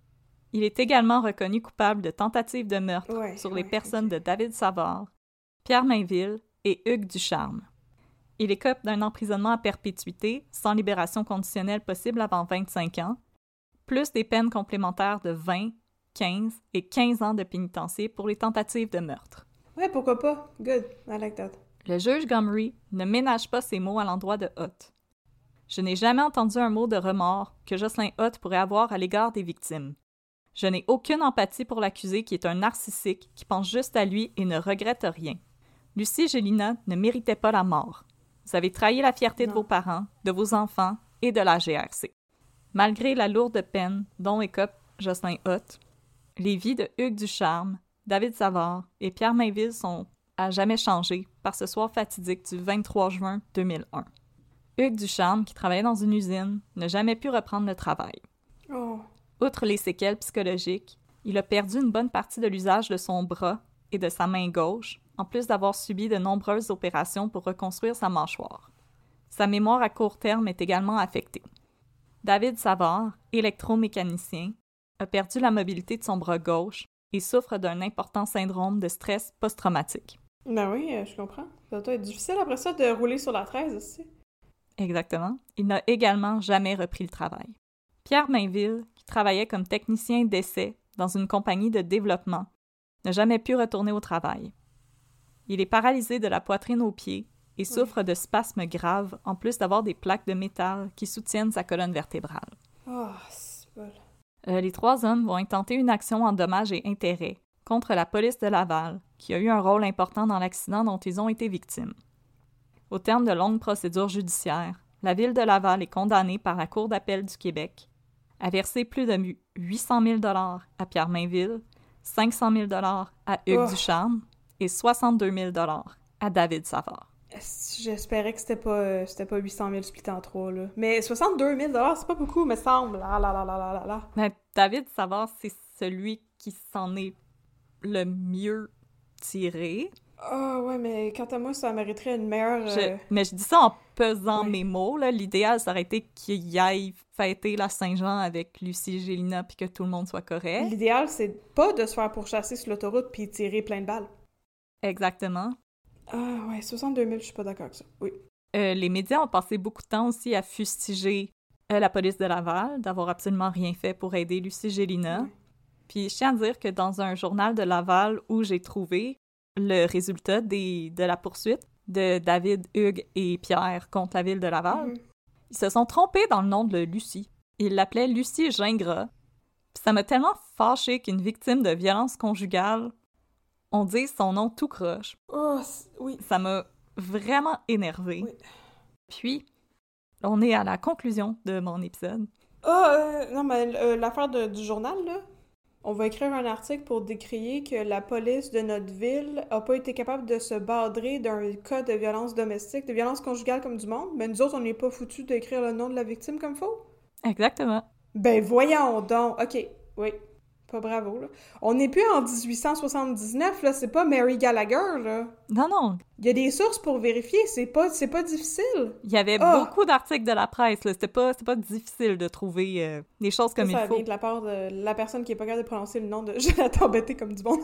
Il est également reconnu coupable de tentative de meurtre Ouais, sur les ouais, personnes de David Savard, Pierre Mainville et Hugues Ducharme. Il écope d'un emprisonnement à perpétuité sans libération conditionnelle possible avant 25 ans, plus des peines complémentaires de 20, 15 et 15 ans de pénitencier pour les tentatives de meurtre. Ouais, pourquoi pas? Good. I like that. Le juge Gomery ne ménage pas ses mots à l'endroit de Hutt. Je n'ai jamais entendu un mot de remords que Jocelyn Hutt pourrait avoir à l'égard des victimes. Je n'ai aucune empathie pour l'accusé qui est un narcissique qui pense juste à lui et ne regrette rien. Lucie Gélina ne méritait pas la mort. Vous avez trahi la fierté de vos parents, de vos enfants et de la GRC. Malgré la lourde peine dont écope Jocelyn Hutt, les vies de Hugues Ducharme, David Savard et Pierre Mainville sont à jamais changé par ce soir fatidique du 23 juin 2001. Hugues Ducharme, qui travaillait dans une usine, n'a jamais pu reprendre le travail. Oh. Outre les séquelles psychologiques, il a perdu une bonne partie de l'usage de son bras et de sa main gauche, en plus d'avoir subi de nombreuses opérations pour reconstruire sa mâchoire. Sa mémoire à court terme est également affectée. David Savard, électromécanicien, a perdu la mobilité de son bras gauche et souffre d'un important syndrome de stress post-traumatique. Ben oui, euh, je comprends. Ça doit être difficile après ça de rouler sur la 13 aussi. Exactement. Il n'a également jamais repris le travail. Pierre Mainville, qui travaillait comme technicien d'essai dans une compagnie de développement, n'a jamais pu retourner au travail. Il est paralysé de la poitrine aux pieds et souffre de spasmes graves, en plus d'avoir des plaques de métal qui soutiennent sa colonne vertébrale. Oh, c'est bon. Euh, les trois hommes vont intenter une action en dommages et intérêts contre la police de Laval, qui a eu un rôle important dans l'accident dont ils ont été victimes. Au terme de longues procédures judiciaires, la ville de Laval est condamnée par la Cour d'appel du Québec à verser plus de 800 000 à Pierre Mainville, 500 000 à Hugues Oh. Ducharme et 62 000 à David Savard. J'espérais que c'était pas, euh, c'était pas 800 000 split en trois, là? Mais 62 000 c'est pas beaucoup, me semble. Ah là là là là là là. Mais David Savard, c'est celui qui s'en est le mieux tiré. Ah ouais, mais quant à moi, ça mériterait une meilleure... Je- euh, mais je dis ça en pesant mes mots. là. L'idéal, ça aurait été qu'il aille fêter la Saint-Jean avec Lucie Gélina puis que tout le monde soit correct. L'idéal, c'est pas de se faire pourchasser sur l'autoroute puis tirer plein de balles. Exactement. Ah ouais, 62 000, je suis pas d'accord avec ça. Oui. Euh, les médias ont passé beaucoup de temps aussi à fustiger euh, la police de Laval d'avoir absolument rien fait pour aider Lucie Gélina. Ouais. Puis je tiens à dire que dans un journal de Laval où j'ai trouvé le résultat des, de la poursuite de David, Hugues et Pierre contre la ville de Laval, Mhm. ils se sont trompés dans le nom de Lucie. Ils l'appelaient Lucie Gingras. Puis ça m'a tellement fâché qu'une victime de violence conjugale, on dise son nom tout croche. Oh, oui. Ça m'a vraiment énervé. Oui. Puis, on est à la conclusion de mon épisode. Ah, euh, non, mais euh, l'affaire du journal, là, on va écrire un article pour décrier que la police de notre ville a pas été capable de se badrer d'un cas de violence domestique, de violence conjugale comme du monde, mais nous autres, on n'est pas foutus d'écrire le nom de la victime comme faut. Exactement. Ben voyons donc. OK, oui. Pas bravo, là. On n'est plus en 1879, là. C'est pas Mary Gallagher, là. Non, non. Il y a des sources pour vérifier. C'est pas, c'est pas difficile. Il y avait Ah! beaucoup d'articles de la presse. là. C'était pas, pas difficile de trouver euh, des choses comme ça, il ça faut. vient de la part de la personne qui est pas capable de prononcer le nom de [LAUGHS] Jonathan Betté comme du monde.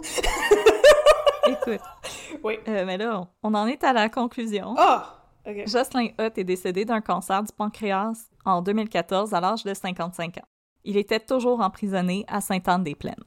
Écoute, [LAUGHS] Oui. euh, mais là, on en est à la conclusion. Ah! OK. Jocelyn Hutt est décédé d'un cancer du pancréas en 2014 à l'âge de 55 ans. Il était toujours emprisonné à Sainte-Anne-des-Plaines.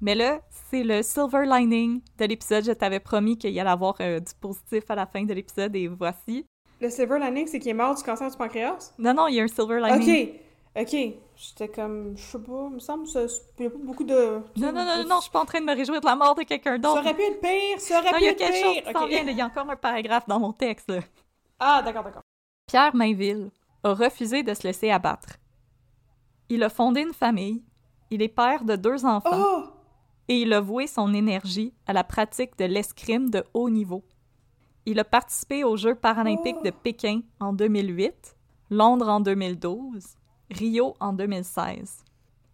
Mais là, c'est le silver lining de l'épisode. Je t'avais promis qu'il y allait avoir euh, du positif à la fin de l'épisode et voici. Le silver lining, c'est qu'il est mort du cancer du pancréas? Non, non, il y a un silver lining. OK. OK. J'étais comme, je sais pas, il me semble que il y a pas beaucoup de... Non, non, non, non, je suis pas en train de me réjouir de la mort de quelqu'un Ça d'autre. aurait pu être pire, ça aurait Non, pu il y a être quelque chose pire. qui vient. là. Il y a encore un paragraphe dans mon texte. là. Ah, d'accord, d'accord. Pierre Mainville a refusé de se laisser abattre. Il a fondé une famille. Il est père de deux enfants. Oh! et il a voué son énergie à la pratique de l'escrime de haut niveau. Il a participé aux Jeux paralympiques de Pékin en 2008, Londres en 2012, Rio en 2016.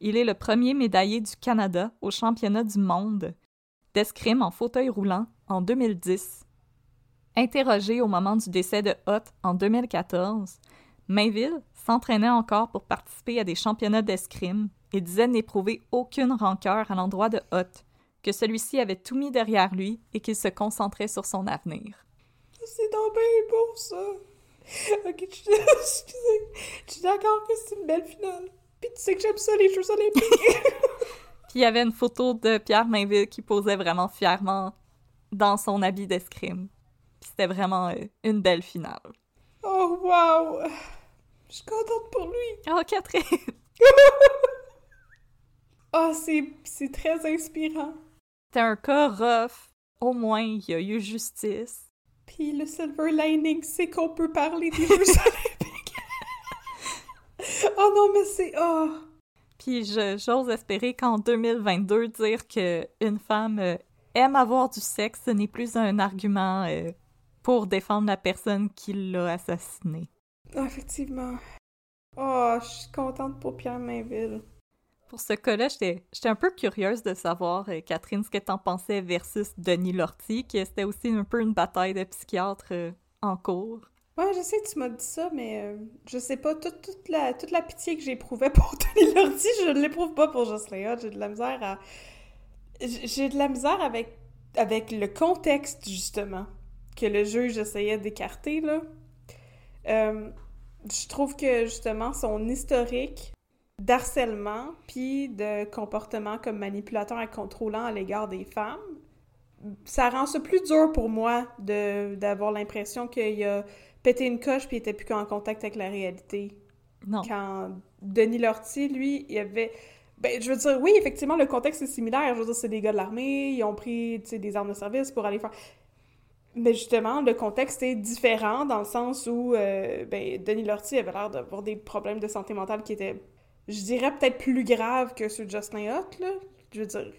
Il est le premier médaillé du Canada au championnat du monde d'escrime en fauteuil roulant en 2010. Interrogé au moment du décès de Hutt en 2014, Mainville s'entraînait encore pour participer à des championnats d'escrime et disait n'éprouver aucune rancœur à l'endroit de Hutt, que celui-ci avait tout mis derrière lui et qu'il se concentrait sur son avenir. C'est donc bien beau, ça. Ok, je suis [LAUGHS] excusez. Je suis d'accord que c'est une belle finale. Puis tu sais que j'aime ça, les Jeux olympiques. [LAUGHS] [LAUGHS] Puis il y avait une photo de Pierre Mainville qui posait vraiment fièrement dans son habit d'escrime. Puis c'était vraiment euh, une belle finale. oh, wow. Je suis contente pour lui. Oh, Catherine! Oh, c'est très inspirant. C'était un cas rough. Au moins, il y a eu justice. Puis le silver lining, c'est qu'on peut parler des Jeux [LAUGHS] olympiques. [LAUGHS] oh non, mais c'est... Oh! Puis je- j'ose espérer qu'en 2022, dire que une femme euh, aime avoir du sexe, ce n'est plus un argument euh, pour défendre la personne qui l'a assassinée. Ah, effectivement. Oh, je suis contente pour Pierre Mainville. Pour ce cas-là, j'étais un peu curieuse de savoir, euh, Catherine, ce que t'en pensais versus Denis Lortie, que c'était aussi un peu une bataille de psychiatre euh, en cours. Ouais, je sais que tu m'as dit ça, mais euh, je sais pas, toute, toute, la, toute la pitié que j'éprouvais [LAUGHS] pour Tony Lordi, je ne l'éprouve pas pour Jocelyn. J'ai de la misère à... J'ai de la misère avec, avec le contexte, justement, que le juge essayait d'écarter, là. Euh, je trouve que, justement, son historique d'harcèlement puis de comportement comme manipulateur et contrôlant à l'égard des femmes, ça rend ça plus dur pour moi de d'avoir l'impression qu'il a pété une coche puis il était plus en contact avec la réalité. Non. Quand Denis Lortie, lui, il avait... Ben, je veux dire, oui, effectivement, le contexte est similaire. Je veux dire, c'est des gars de l'armée, ils ont pris, des armes de service pour aller faire... Mais justement, le contexte est différent dans le sens où, euh, ben, Denis Lortie avait l'air d'avoir des problèmes de santé mentale qui étaient, je dirais, peut-être plus graves que ceux de Jocelyn Hutt, là. Je veux dire,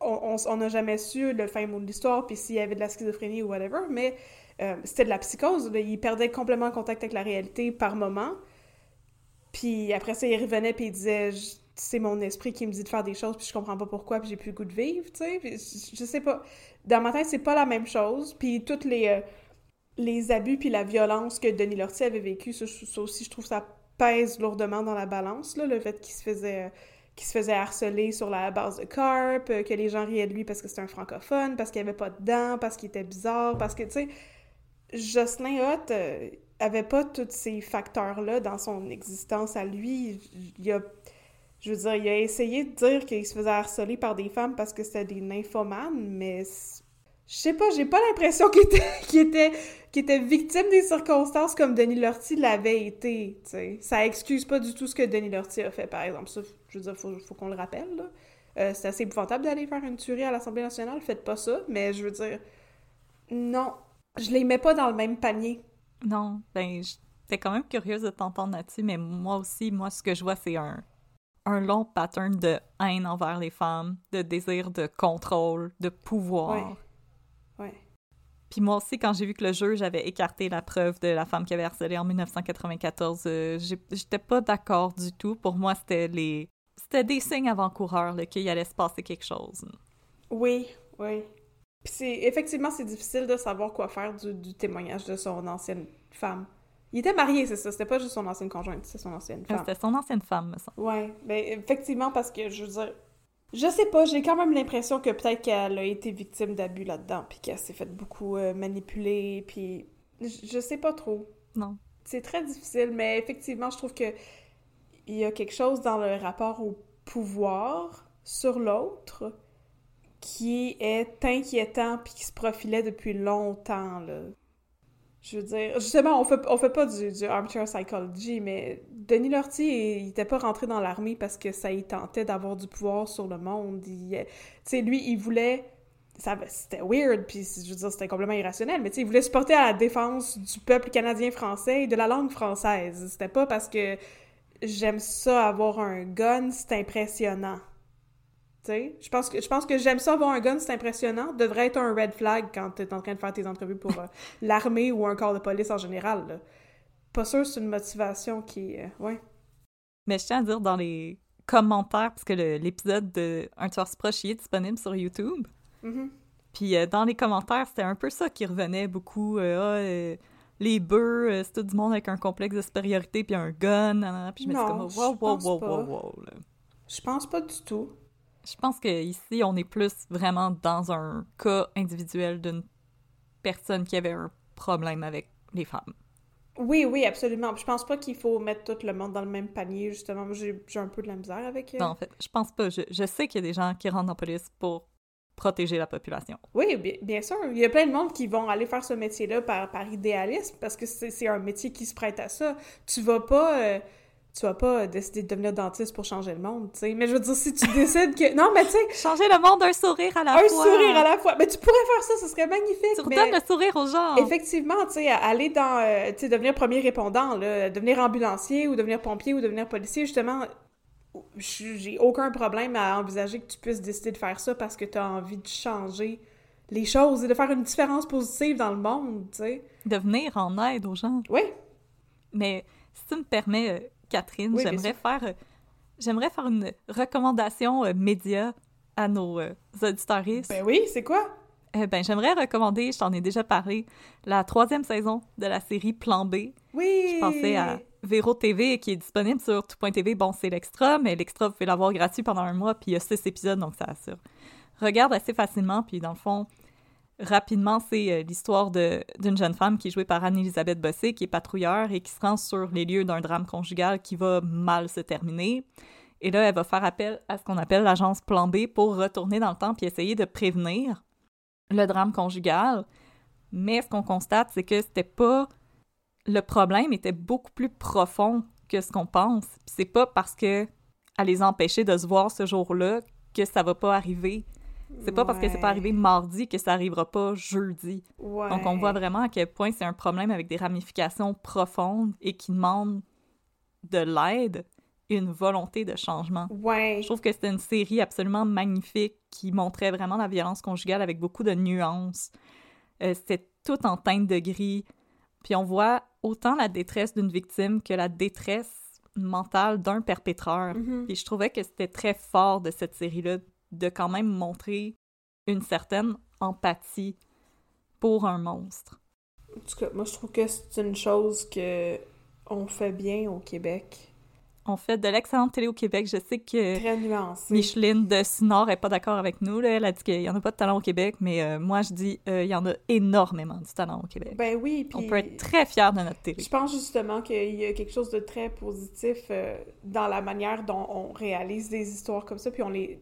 on n'a jamais su le fin mot de l'histoire, puis s'il y avait de la schizophrénie ou whatever, mais euh, c'était de la psychose. Il perdait complètement contact avec la réalité par moment. Puis après ça, il revenait puis il disait c'est mon esprit qui me dit de faire des choses puis je comprends pas pourquoi puis j'ai plus le goût de vivre, tu sais. Je, sais pas. Dans ma tête, c'est pas la même chose. Puis toutes les euh, les abus puis la violence que Denis Lortie avait vécu, ça, aussi, je trouve ça pèse lourdement dans la balance, là, le fait qu'il se faisait qu'il se faisait harceler sur la base de carpe, que les gens riaient de lui parce que c'était un francophone, parce qu'il avait pas de dents, parce qu'il était bizarre, parce que, tu sais, Jocelyn Hutt, euh, avait pas tous ces facteurs-là dans son existence à lui. Il a, je veux dire, il a essayé de dire qu'il se faisait harceler par des femmes parce que c'était des nymphomanes, mais je sais pas, j'ai pas l'impression qu'il était, [LAUGHS] qu'il était, était victime des circonstances comme Denis Lortie l'avait été. Ça excuse pas du tout ce que Denis Lortie a fait, par exemple. Ça, je veux dire, faut, faut qu'on le rappelle, là. Euh, c'est assez épouvantable d'aller faire une tuerie à l'Assemblée nationale, faites pas ça, mais je veux dire, non, je les mets pas dans le même panier non, ben, j'étais quand même curieuse de t'entendre là-dessus, mais moi aussi, moi, ce que je vois, c'est un, un long pattern de haine envers les femmes, de désir de contrôle, de pouvoir. Ouais. ouais. Puis moi aussi, quand j'ai vu que le juge avait écarté la preuve de la femme qui avait harcelé en 1994, euh, j'étais pas d'accord du tout. Pour moi, c'était les... C'était des signes avant-coureurs qu'il allait se passer quelque chose. Oui, oui. Puis effectivement c'est difficile de savoir quoi faire du, témoignage de son ancienne femme. Il était marié, c'est ça. C'était pas juste son ancienne conjointe, c'est son ancienne femme. C'était son ancienne femme, me semble. Ouais, ben effectivement parce que je veux dire, je sais pas, j'ai quand même l'impression que peut-être qu'elle a été victime d'abus là-dedans, puis qu'elle s'est fait beaucoup euh, manipuler, puis je, sais pas trop. Non. C'est très difficile, mais effectivement, je trouve que il y a quelque chose dans le rapport au pouvoir sur l'autre qui est inquiétant puis qui se profilait depuis longtemps, là. Je veux dire, justement, on fait, on fait pas du, du armchair psychology, mais Denis Lortie, il était pas rentré dans l'armée parce que ça y tentait d'avoir du pouvoir sur le monde. Tu sais, lui, il voulait... C'était weird, puis je veux dire, c'était complètement irrationnel, mais tu sais, il voulait se porter à la défense du peuple canadien-français et de la langue française. C'était pas parce que j'aime ça avoir un gun, c'est impressionnant. Je pense que je pense que j'aime ça avoir un gun, c'est impressionnant. Devrait être un red flag quand tu es en train de faire tes entrevues pour euh, [LAUGHS] l'armée ou un corps de police en général. Pas sûr c'est une motivation qui. Euh, ouais. Mais je tiens à dire dans les commentaires, parce que l'épisode de Un tueur proche est disponible sur YouTube. Mm-hmm. Puis euh, dans les commentaires, c'était un peu ça qui revenait beaucoup. Ah, les bœufs, c'est tout du monde avec un complexe de supériorité puis un gun. puis je me dis comme wow, wow, wow, wow, wow, Je pense pas du tout. Je pense qu'ici, on est plus vraiment dans un cas individuel d'une personne qui avait un problème avec les femmes. Oui, oui, absolument. Je pense pas qu'il faut mettre tout le monde dans le même panier, justement. J'ai un peu de la misère avec... Euh, non, en fait, je pense pas. Je, sais qu'il y a des gens qui rentrent en police pour protéger la population. Oui, bien, sûr. Il y a plein de monde qui vont aller faire ce métier-là par, par idéalisme, parce que c'est un métier qui se prête à ça. Tu vas pas... Euh, tu vas pas décider de devenir dentiste pour changer le monde, tu sais. Mais je veux dire, si tu [LAUGHS] décides que... Non, mais tu sais... Changer le monde d'un sourire à la fois. Un sourire à la fois. Mais tu pourrais faire ça, ce serait magnifique. Tu redonnes le sourire aux gens. Effectivement, tu sais, aller dans... Euh, tu sais, devenir premier répondant, là, devenir ambulancier ou devenir pompier ou devenir policier, justement, j'ai aucun problème à envisager que tu puisses décider de faire ça parce que tu as envie de changer les choses et de faire une différence positive dans le monde, tu sais. De venir en aide aux gens. Oui. Mais si tu me permets euh, Catherine. j'aimerais faire, euh, j'aimerais faire une recommandation euh, média à nos euh, auditoristes. Ben oui, c'est quoi? ben, j'aimerais recommander, je t'en ai déjà parlé, la troisième saison de la série Plan B. Oui! Je pensais à Véro TV qui est disponible sur tout.tv. Bon, c'est l'extra, mais l'extra, vous pouvez l'avoir gratuit pendant un mois, puis il y a six épisodes, donc ça assure. Regarde assez facilement, puis dans le fond, Rapidement, c'est euh, l'histoire d'une jeune femme qui est jouée par Anne-Elisabeth Bossé, qui est patrouilleur et qui se rend sur les lieux d'un drame conjugal qui va mal se terminer. Et là, elle va faire appel à ce qu'on appelle l'agence plan B pour retourner dans le temps puis essayer de prévenir le drame conjugal. Mais ce qu'on constate, c'est que c'était pas. Le problème était beaucoup plus profond que ce qu'on pense. C'est pas parce que à les empêcher de se voir ce jour-là que ça va pas arriver. C'est pas parce que c'est pas arrivé mardi que ça arrivera pas jeudi. Donc on voit vraiment à quel point c'est un problème avec des ramifications profondes et qui demande de l'aide une volonté de changement. Ouais. Je trouve que c'était une série absolument magnifique qui montrait vraiment la violence conjugale avec beaucoup de nuances. Euh, c'était tout en teinte de gris. Puis on voit autant la détresse d'une victime que la détresse mentale d'un perpétreur. Mhm. Puis je trouvais que c'était très fort de cette série-là de quand même montrer une certaine empathie pour un monstre. En tout cas, moi, je trouve que c'est une chose que on fait bien au Québec. On fait de l'excellente télé au Québec. Je sais que Très nuancé. Micheline de Sinor est pas d'accord avec nous. Là. Elle a dit qu'il y en a pas de talent au Québec, mais euh, moi, je dis euh, il y en a énormément du talent au Québec. Ben oui, puis... On peut être très fiers de notre télé. Je pense justement qu'il y a quelque chose de très positif euh, dans la manière dont on réalise des histoires comme ça, puis on les,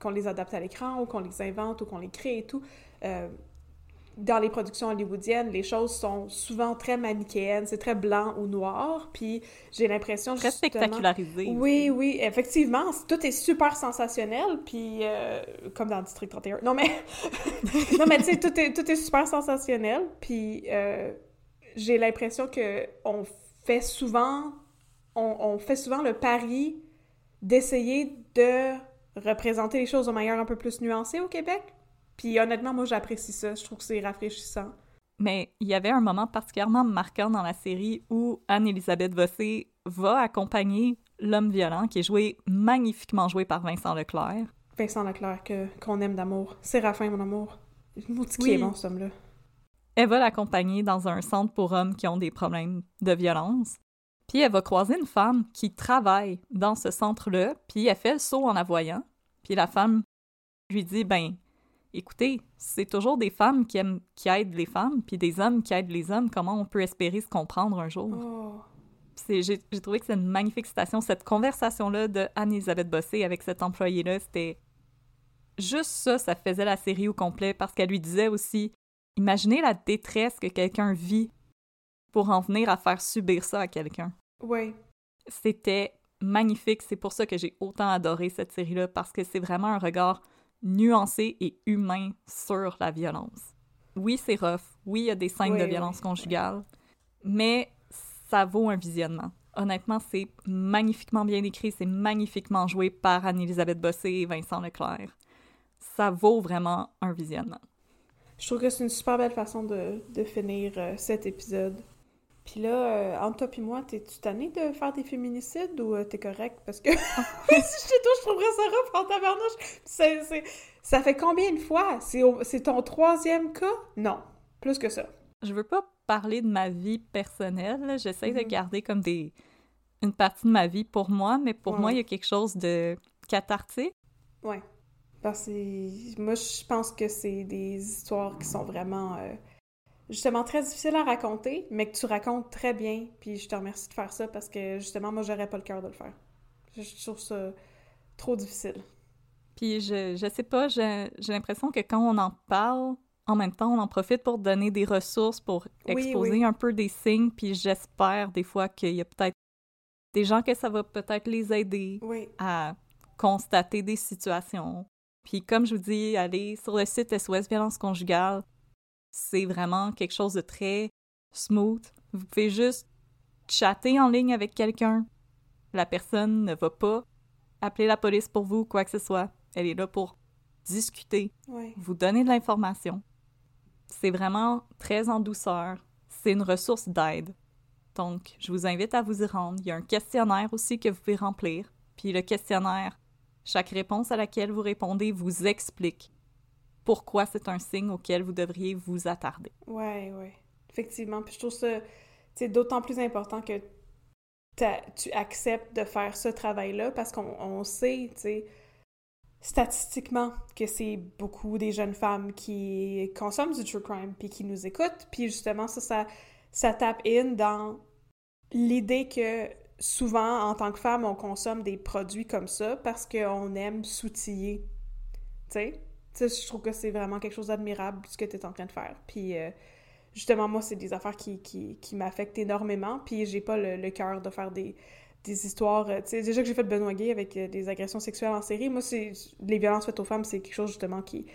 qu'on les adapte à l'écran ou qu'on les invente ou qu'on les crée et tout. Euh, dans les productions hollywoodiennes, les choses sont souvent très manichéennes, c'est très blanc ou noir, puis j'ai l'impression Très spectacularisé. Oui, oui, effectivement, tout est super sensationnel, puis euh, comme dans District 31. Non, mais, [LAUGHS] non, mais tu sais, tout est, tout est super sensationnel, puis euh, j'ai l'impression que on fait souvent, on, on fait souvent le pari d'essayer de représenter les choses de manière un peu plus nuancée au Québec. Puis honnêtement, moi, j'apprécie ça. Je trouve que c'est rafraîchissant. Mais il y avait un moment particulièrement marquant dans la série où Anne-Elisabeth Bossé va accompagner l'homme violent, qui est joué magnifiquement joué par Vincent Leclerc. Vincent Leclerc, que, qu'on aime d'amour. Séraphin, mon amour. Maudit qui Oui. est bon, ce homme-là. Elle va l'accompagner dans un centre pour hommes qui ont des problèmes de violence. Puis elle va croiser une femme qui travaille dans ce centre-là, puis elle fait le saut en la voyant. Puis la femme lui dit ben écoutez, c'est toujours des femmes qui aiment qui aident les femmes, puis des hommes qui aident les hommes, comment on peut espérer se comprendre un jour j'ai trouvé que c'est une magnifique citation. Cette conversation-là de Anne-Elisabeth Bossé avec cet employé-là, c'était juste ça, ça faisait la série au complet parce qu'elle lui disait aussi Imaginez la détresse que quelqu'un vit pour en venir à faire subir ça à quelqu'un. Oui. C'était magnifique. C'est pour ça que j'ai autant adoré cette série-là parce que c'est vraiment un regard nuancé et humain sur la violence. Oui, c'est rough. Oui, il y a des scènes Oui, de violence oui. conjugale, mais ça vaut un visionnement. Honnêtement, c'est magnifiquement bien écrit, c'est magnifiquement joué par Anne-Elisabeth Bossé et Vincent Leclerc. Ça vaut vraiment un visionnement. Je trouve que c'est une super belle façon de, de finir euh, cet épisode. Puis là, euh, entre toi et moi, t'es-tu tanné de faire des féminicides ou euh, t'es correct? Parce que oui, [LAUGHS] si j'étais toi, je trouverais ça rough en tabarnouche. C'est- c'est- Ça fait combien de fois? C'est au- c'est ton troisième cas? Non, plus que ça. Je veux pas parler de ma vie personnelle, là. j'essaie de Mhm. garder comme des une partie de ma vie pour moi, mais pour Ouais. moi, il y a quelque chose de cathartique. Ouais. Parce que moi, je pense que c'est des histoires qui sont vraiment, euh, justement, très difficiles à raconter, mais que tu racontes très bien. Puis je te remercie de faire ça parce que, justement, moi, j'aurais pas le cœur de le faire. Je, trouve ça trop difficile. Puis je, je sais pas, j'ai l'impression que quand on en parle, en même temps, on en profite pour donner des ressources, pour Oui, exposer oui. un peu des signes, puis j'espère des fois qu'il y a peut-être des gens que ça va peut-être les aider Oui. à constater des situations. Puis comme je vous dis, allez sur le site SOS Violence Conjugale, c'est vraiment quelque chose de très smooth. Vous pouvez juste chatter en ligne avec quelqu'un. La personne ne va pas appeler la police pour vous, quoi que ce soit. Elle est là pour discuter, Ouais. vous donner de l'information. C'est vraiment très en douceur. C'est une ressource d'aide. Donc, je vous invite à vous y rendre. Il y a un questionnaire aussi que vous pouvez remplir. Puis le questionnaire, chaque réponse à laquelle vous répondez vous explique pourquoi c'est un signe auquel vous devriez vous attarder. Ouais, ouais. Effectivement. Puis je trouve ça, d'autant plus important que tu acceptes de faire ce travail-là parce qu'on on sait, tu sais, statistiquement que c'est beaucoup des jeunes femmes qui consomment du true crime puis qui nous écoutent. Puis justement, ça, ça, ça tape in dans l'idée que souvent, en tant que femme, on consomme des produits comme ça parce qu'on aime s'outiller. Tu sais? Je trouve que c'est vraiment quelque chose d'admirable ce que tu es en train de faire. Puis, euh, justement, moi, c'est des affaires qui, qui, qui m'affectent énormément. Puis, j'ai pas le, cœur de faire des, des histoires. euh, Tu sais, déjà que j'ai fait Benoît Gay avec euh, des agressions sexuelles en série, moi, c'est les violences faites aux femmes, c'est quelque chose, justement, qui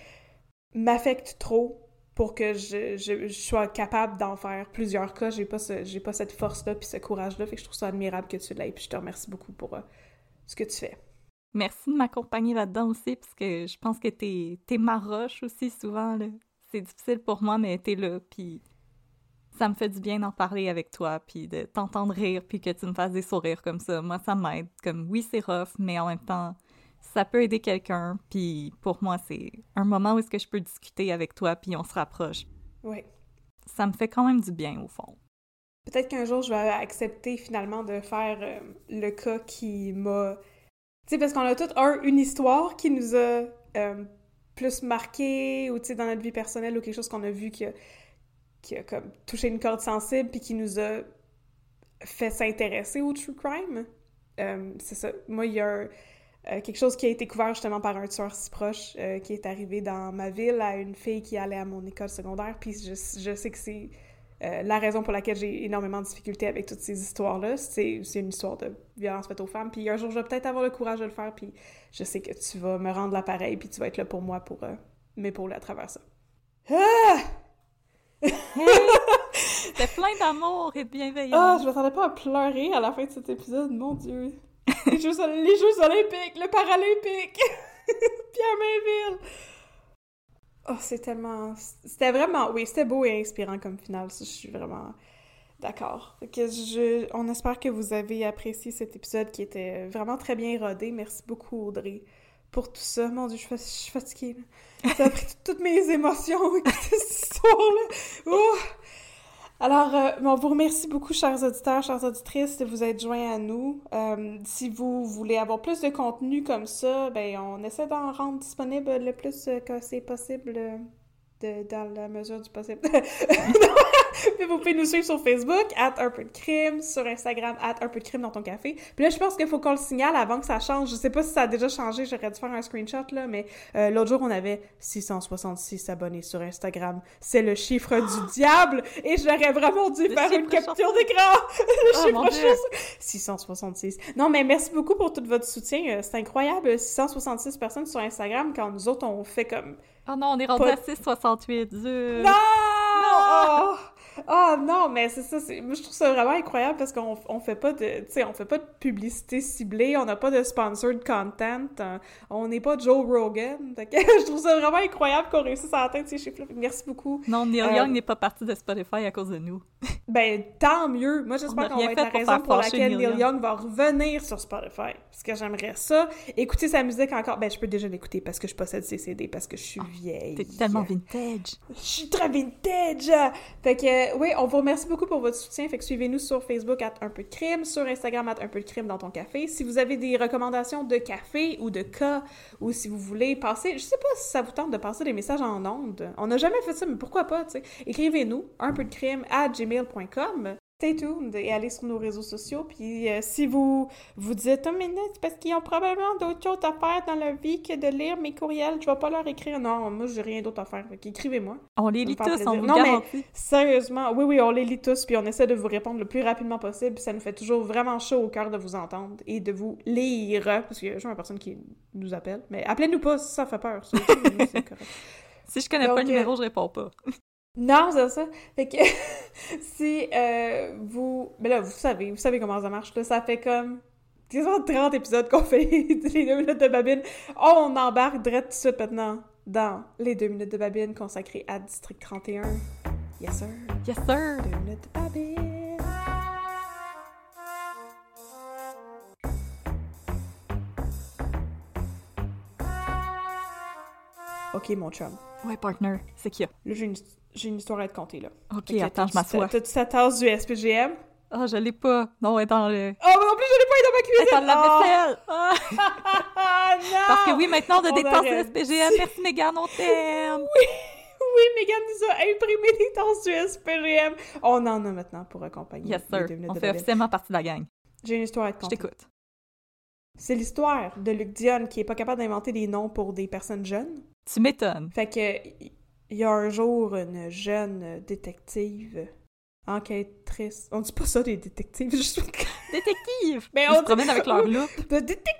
m'affecte trop pour que je, je, sois capable d'en faire plusieurs cas. J'ai pas, pas cette force-là puis ce courage-là. Fait que je trouve ça admirable que tu l'aies. Puis je te remercie beaucoup pour ce que tu fais. Merci de m'accompagner là-dedans aussi, parce que je pense que t'es, t'es ma roche aussi souvent. Là. C'est difficile pour moi, mais t'es là, puis ça me fait du bien d'en parler avec toi, puis de t'entendre rire, puis que tu me fasses des sourires comme ça. Moi, ça m'aide. Comme, oui, c'est rough, mais en même temps, ça peut aider quelqu'un, puis pour moi, c'est un moment où est-ce que je peux discuter avec toi, puis on se rapproche. Oui. Ça me fait quand même du bien, au fond. Peut-être qu'un jour, je vais accepter finalement de faire euh, le cas qui m'a... Tu sais, parce qu'on a tous un, une histoire qui nous a euh, plus marqué, ou tu sais, dans notre vie personnelle, ou quelque chose qu'on a vu qui a, qui a comme touché une corde sensible, puis qui nous a fait s'intéresser au true crime. Euh, c'est ça. Moi, il y a euh, quelque chose qui a été couvert justement par un tueur si proche qui est arrivé dans ma ville à une fille qui allait à mon école secondaire, puis je, je sais que c'est euh, la raison pour laquelle j'ai énormément de difficultés avec toutes ces histoires-là, c'est c'est une histoire de violence faite aux femmes. Puis un jour, je vais peut-être avoir le courage de le faire, puis je sais que tu vas me rendre l'appareil, puis tu vas être là pour moi pour euh, m'épauler à travers ça. Ah! C'était plein d'amour et de bienveillance. Ah, je m'attendais pas à pleurer à la fin de cet épisode, mon Dieu. Les Jeux, les Jeux olympiques, le Paralympique, [LAUGHS] Pierre Mainville. Oh, c'est tellement... C'était vraiment... Oui, c'était beau et inspirant comme finale, je suis vraiment d'accord. On espère que vous avez apprécié cet épisode qui était vraiment très bien rodé. Merci beaucoup, Audrey, pour tout ça. Mon Dieu, je suis, fatiguée. Ça a pris toutes mes [LAUGHS] émotions, histoire-là. Oh! Alors, euh, on vous remercie beaucoup, chers auditeurs, chères auditrices, de vous être joints à nous. Euh, si vous voulez avoir plus de contenu comme ça, ben on essaie d'en rendre disponible le plus euh, que c'est possible de- dans la mesure du possible. [LAUGHS] Puis vous pouvez nous suivre sur Facebook, at un peu de crime, sur Instagram, at un peu de crime dans ton café. Puis là, je pense qu'il faut qu'on le signale avant que ça change. Je sais pas si ça a déjà changé, j'aurais dû faire un screenshot, là, mais euh, l'autre jour, on avait 666 abonnés sur Instagram. C'est le chiffre du diable! Et j'aurais vraiment dû Le faire une capture d'écran! [LAUGHS] le Oh, chiffre Dieu. juste 666. Non, mais merci beaucoup pour tout votre soutien. Euh, C'est incroyable, 666 personnes sur Instagram quand nous autres, on fait comme Oh non, on est rendu à 6,68. zut. non! Oh! Ah non, mais c'est ça, moi je trouve ça vraiment incroyable parce qu'on on fait pas de, tu sais, on fait pas de publicité ciblée, on n'a pas de sponsored content, euh, on n'est pas Joe Rogan, que [LAUGHS] je trouve ça vraiment incroyable qu'on réussisse à atteindre ces chiffres-là. Merci beaucoup. Non, Neil Euh, Young n'est pas parti de Spotify à cause de nous. [LAUGHS] Ben, tant mieux. Moi, j'espère qu'on va être la raison pour laquelle Neil Young va revenir sur Spotify. Parce que j'aimerais ça. Écouter sa musique encore. Ben, je peux déjà l'écouter parce que je possède ses CD, parce que je suis vieille. T'es tellement vintage. Je suis très vintage! Fait que, euh, oui, on vous remercie beaucoup pour votre soutien. Fait que suivez-nous sur Facebook à Un peu de crime, sur Instagram à Un peu de crime dans ton café. Si vous avez des recommandations de café ou de cas, ou si vous voulez passer, je sais pas si ça vous tente de passer des messages en ondes. On n'a jamais fait ça, mais pourquoi pas, tu sais. Écrivez-nous, un peu de crime à gmail.com. Stay tuned et allez sur nos réseaux sociaux. Puis euh, si vous vous dites, non, c'est parce qu'ils ont probablement d'autres choses à faire dans leur vie que de lire mes courriels, je vais pas leur écrire. Non, moi, j'ai rien d'autre à faire. Fait qu'écrivez-moi. On les lit tous, on vous Non, mais-. Sérieusement, oui, oui, on les lit tous, puis on essaie de vous répondre le plus rapidement possible, ça nous fait toujours vraiment chaud au cœur de vous entendre et de vous lire, parce qu'il y a toujours une personne qui nous appelle, mais appelez-nous pas si ça fait peur, ça, c'est correct. [LAUGHS] Si je connais pas le numéro, je réponds pas. Non, c'est ça. Fait que [LAUGHS] si euh, vous... Mais là, vous savez, vous savez comment ça marche, là, ça fait comme... quasiment 30 épisodes qu'on [LAUGHS] fait les deux minutes de babine. On embarque direct tout de suite maintenant dans les deux minutes de babine consacrées à District 31. Yes, sir. Yes, sir! Deux minutes de babine. Ok, mon chum. Ouais, partner, c'est qui? Là, j'ai une, j'ai une histoire à te conter, là. Ok, attends, je m'assois. T'as-tu ta tasse du SPGM? Ah, je l'ai pas. Non, elle est dans le... Oh, mais en plus, je l'ai pas eu dans ma cuisine! Elle est dans la Oh! vaisselle! Ah! [LAUGHS] Ah, non! Parce que oui, maintenant, on a On des tasses aurait SPGM. Merci, Megan, on t'aime! Oui, Megan nous a imprimé des tasses du SPGM. On en a maintenant pour accompagner Yes, sir. On fait officiellement partie de la gang. J'ai une histoire à te Je conter. t'écoute. C'est l'histoire de Luc Dion qui est pas capable d'inventer des noms pour des personnes jeunes. Tu m'étonnes. Fait que il y a un jour une jeune détective enquêtrice. On dit pas ça des détectives, [LAUGHS] je suis Détective! Mais on se dit- promènent avec leur loupe. de détective.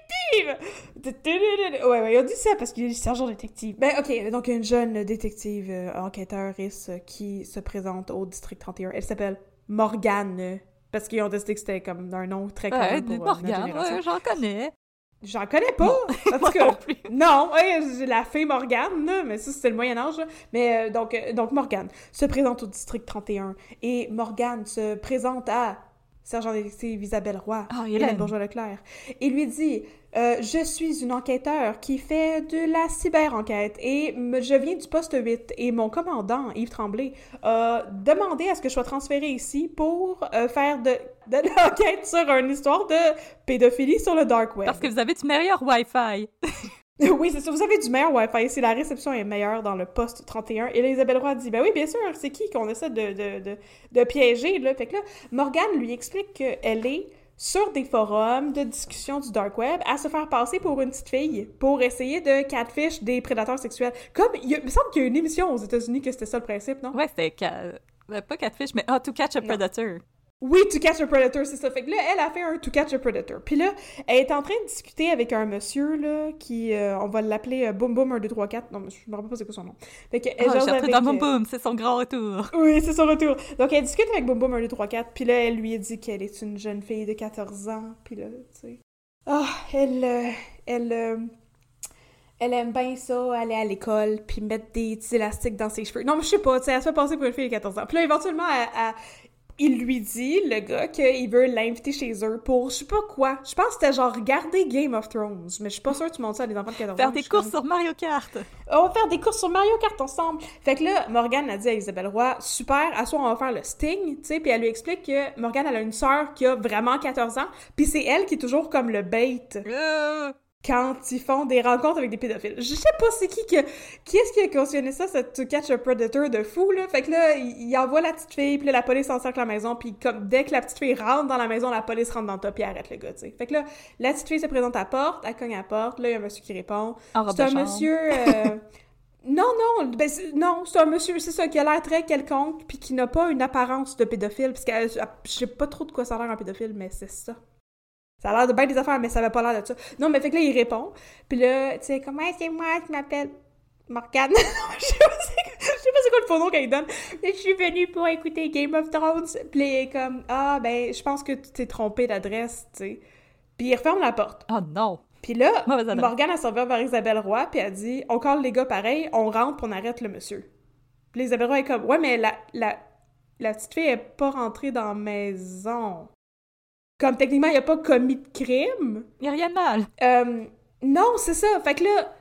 Ouais, ouais, on dit ça parce qu'il est sergent détective. Ben, ok, donc une jeune détective euh, enquêteuriste euh, qui se présente au district 31. Elle s'appelle Morgane. Parce qu'ils ont décidé que c'était comme un nom très Ouais, pour euh, notre Morgane, ouais, j'en connais. J'en connais pas! En tout cas, non ouais, j'ai la fée Morgane, là, mais ça, c'était le Moyen-Âge. Mais euh, donc, euh, donc, Morgane se présente au district 31 et Morgane se présente à sergent détective Isabelle Roy, Ah, Hélène Hélène. Bourgeois-Leclerc, et lui dit euh, Je suis une enquêteur qui fait de la cyber-enquête et me- je viens du poste 8 et mon commandant, Yves Tremblay, a demandé à ce que je sois transféré ici pour euh, faire de, de l'enquête sur une histoire de pédophilie sur le dark web. Parce que vous avez du meilleur Wi-Fi. [LAUGHS] [LAUGHS] Oui, c'est ça. Vous avez du meilleur Wi-Fi. Si la réception est meilleure dans le poste 31. Et là, Isabelle Roy dit Ben oui, bien sûr, c'est qui qu'on essaie de, de, de, de piéger, là? Fait que là, Morgane lui explique qu'elle est sur des forums de discussion du dark web à se faire passer pour une petite fille pour essayer de catfish des prédateurs sexuels. Comme, il, me semble qu'il y a une émission aux États-Unis que c'était ça le principe, non? Ouais, c'était euh, pas Catfish, mais ah, To Catch a Non. Oui, To Catch a Predator, c'est ça. Fait que là, elle a fait un To Catch a Predator. Puis là, elle est en train de discuter avec un monsieur, là, qui, euh, on va l'appeler euh, Boom Boom 1, 2, 3, 4. Non, mais je me rappelle pas c'est quoi son nom. Fait que, elle jase appris avec, dans Boom euh, Boom, c'est son grand retour. [LAUGHS] Oui, c'est son retour. Donc, elle discute avec Boom Boom 1, 2, 3, 4. Puis là, elle lui a dit qu'elle est une jeune fille de 14 ans. Puis là, tu sais. Ah, elle. euh, elle. elle aime bien ça, aller à l'école, puis mettre des petits élastiques dans ses cheveux. Non, mais je sais pas, tu sais, elle se fait passer pour une fille de 14 ans. Puis là, éventuellement, elle- elle- il lui dit, le gars, qu'il veut l'inviter chez eux pour, je sais pas quoi. Je pense que c'était genre regarder Game of Thrones, mais je suis pas sûre que tu montes ça à des enfants de 14 ans. Faire des courses sur Mario Kart. on va faire des courses sur Mario Kart ensemble. Fait que là, Morgane a dit à Isabelle Roy, super, à soir on va faire le Sting, tu sais, puis elle lui explique que Morgane elle a une sœur qui a vraiment 14 ans, puis c'est elle qui est toujours comme le bait Euh, quand ils font des rencontres avec des pédophiles. Je sais pas c'est qui que qui est-ce qui a cautionné ça, cette To Catch a Predator de fou là. Fait que là, il, il envoie la petite fille, puis là, la police encercle la maison, puis comme dès que la petite fille rentre dans la maison, la police rentre dans le top et arrête le gars, tu sais. Fait que là, la petite fille se présente à la porte, elle cogne à la porte, là il y a un monsieur qui répond. C'est un monsieur. euh, non, non, ben, c'est- non, c'est un monsieur, c'est ça, qui a l'air très quelconque, puis qui n'a pas une apparence de pédophile, parce que euh, je sais pas trop de quoi ça a l'air un pédophile, mais c'est ça. Ça a l'air de bien des affaires, mais ça avait pas l'air de ça. Non, mais fait que là, il répond, puis là, tu sais, comment c'est moi, je m'appelle Morgane? [LAUGHS] je sais pas c'est quoi le faux nom qu'il donne. Mais je suis venue pour écouter Game of Thrones. Puis là, il est comme, ah, ben, je pense que tu t'es trompé d'adresse, tu sais. Puis il referme la porte. Oh non. Puis là. [LAUGHS] Morgane a servi vers Isabelle Roy, puis elle dit On colle les gars pareil, on rentre, puis on arrête le monsieur. Puis Isabelle Roy est comme Ouais, mais la, la, la petite fille est pas rentrée dans la maison. Comme techniquement, il a pas commis de crime. Y a rien de mal. Euh, non, c'est ça. Fait que là,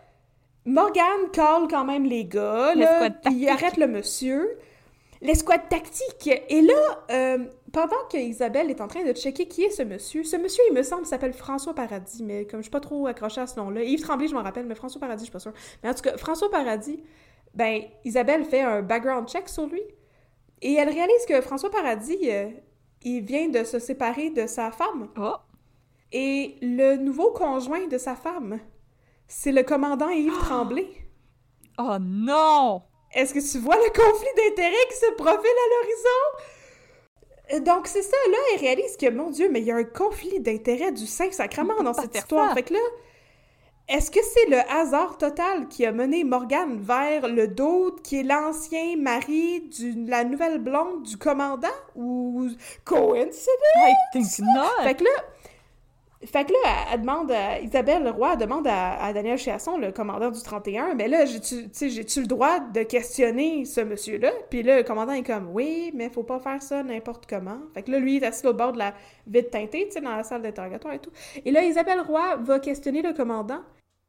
Morgane colle quand même les gars, là, il arrête le monsieur. L'escouade tactique. Et là, euh, pendant que Isabelle est en train de checker qui est ce monsieur, ce monsieur, il me semble, s'appelle François Paradis, mais comme je suis pas trop accrochée à ce nom-là, Yves Tremblay, je m'en rappelle, mais François Paradis, je suis pas sûre. Mais en tout cas, François Paradis, ben, Isabelle fait un background check sur lui, et elle réalise que François Paradis, euh, il vient de se séparer de sa femme. Oh. Et le nouveau conjoint de sa femme, c'est le commandant Yves [GASPS] Tremblay. Oh non! Est-ce que tu vois le conflit d'intérêts qui se profile à l'horizon? Euh, Donc, c'est ça, là, elle réalise que, mon Dieu, mais il y a un conflit d'intérêts du Saint-Sacrement dans cette histoire. Fait que là, est-ce que c'est le hasard total qui a mené Morgane vers le doute qui est l'ancien mari de la nouvelle blonde du commandant? Ou coïncidence? I think not! Fait que là, fait que là, elle, elle demande à Isabelle Leroy, elle demande à, à Daniel Chiasson, le commandant du 31, mais là, j'ai-tu le droit de questionner ce monsieur-là? Puis là, le commandant est comme, oui, mais faut pas faire ça n'importe comment. Fait que là, lui, il est assis au bord de la vitre teintée, tu sais, dans la salle d'interrogatoire et tout. Et là, Isabelle Roy va questionner le commandant.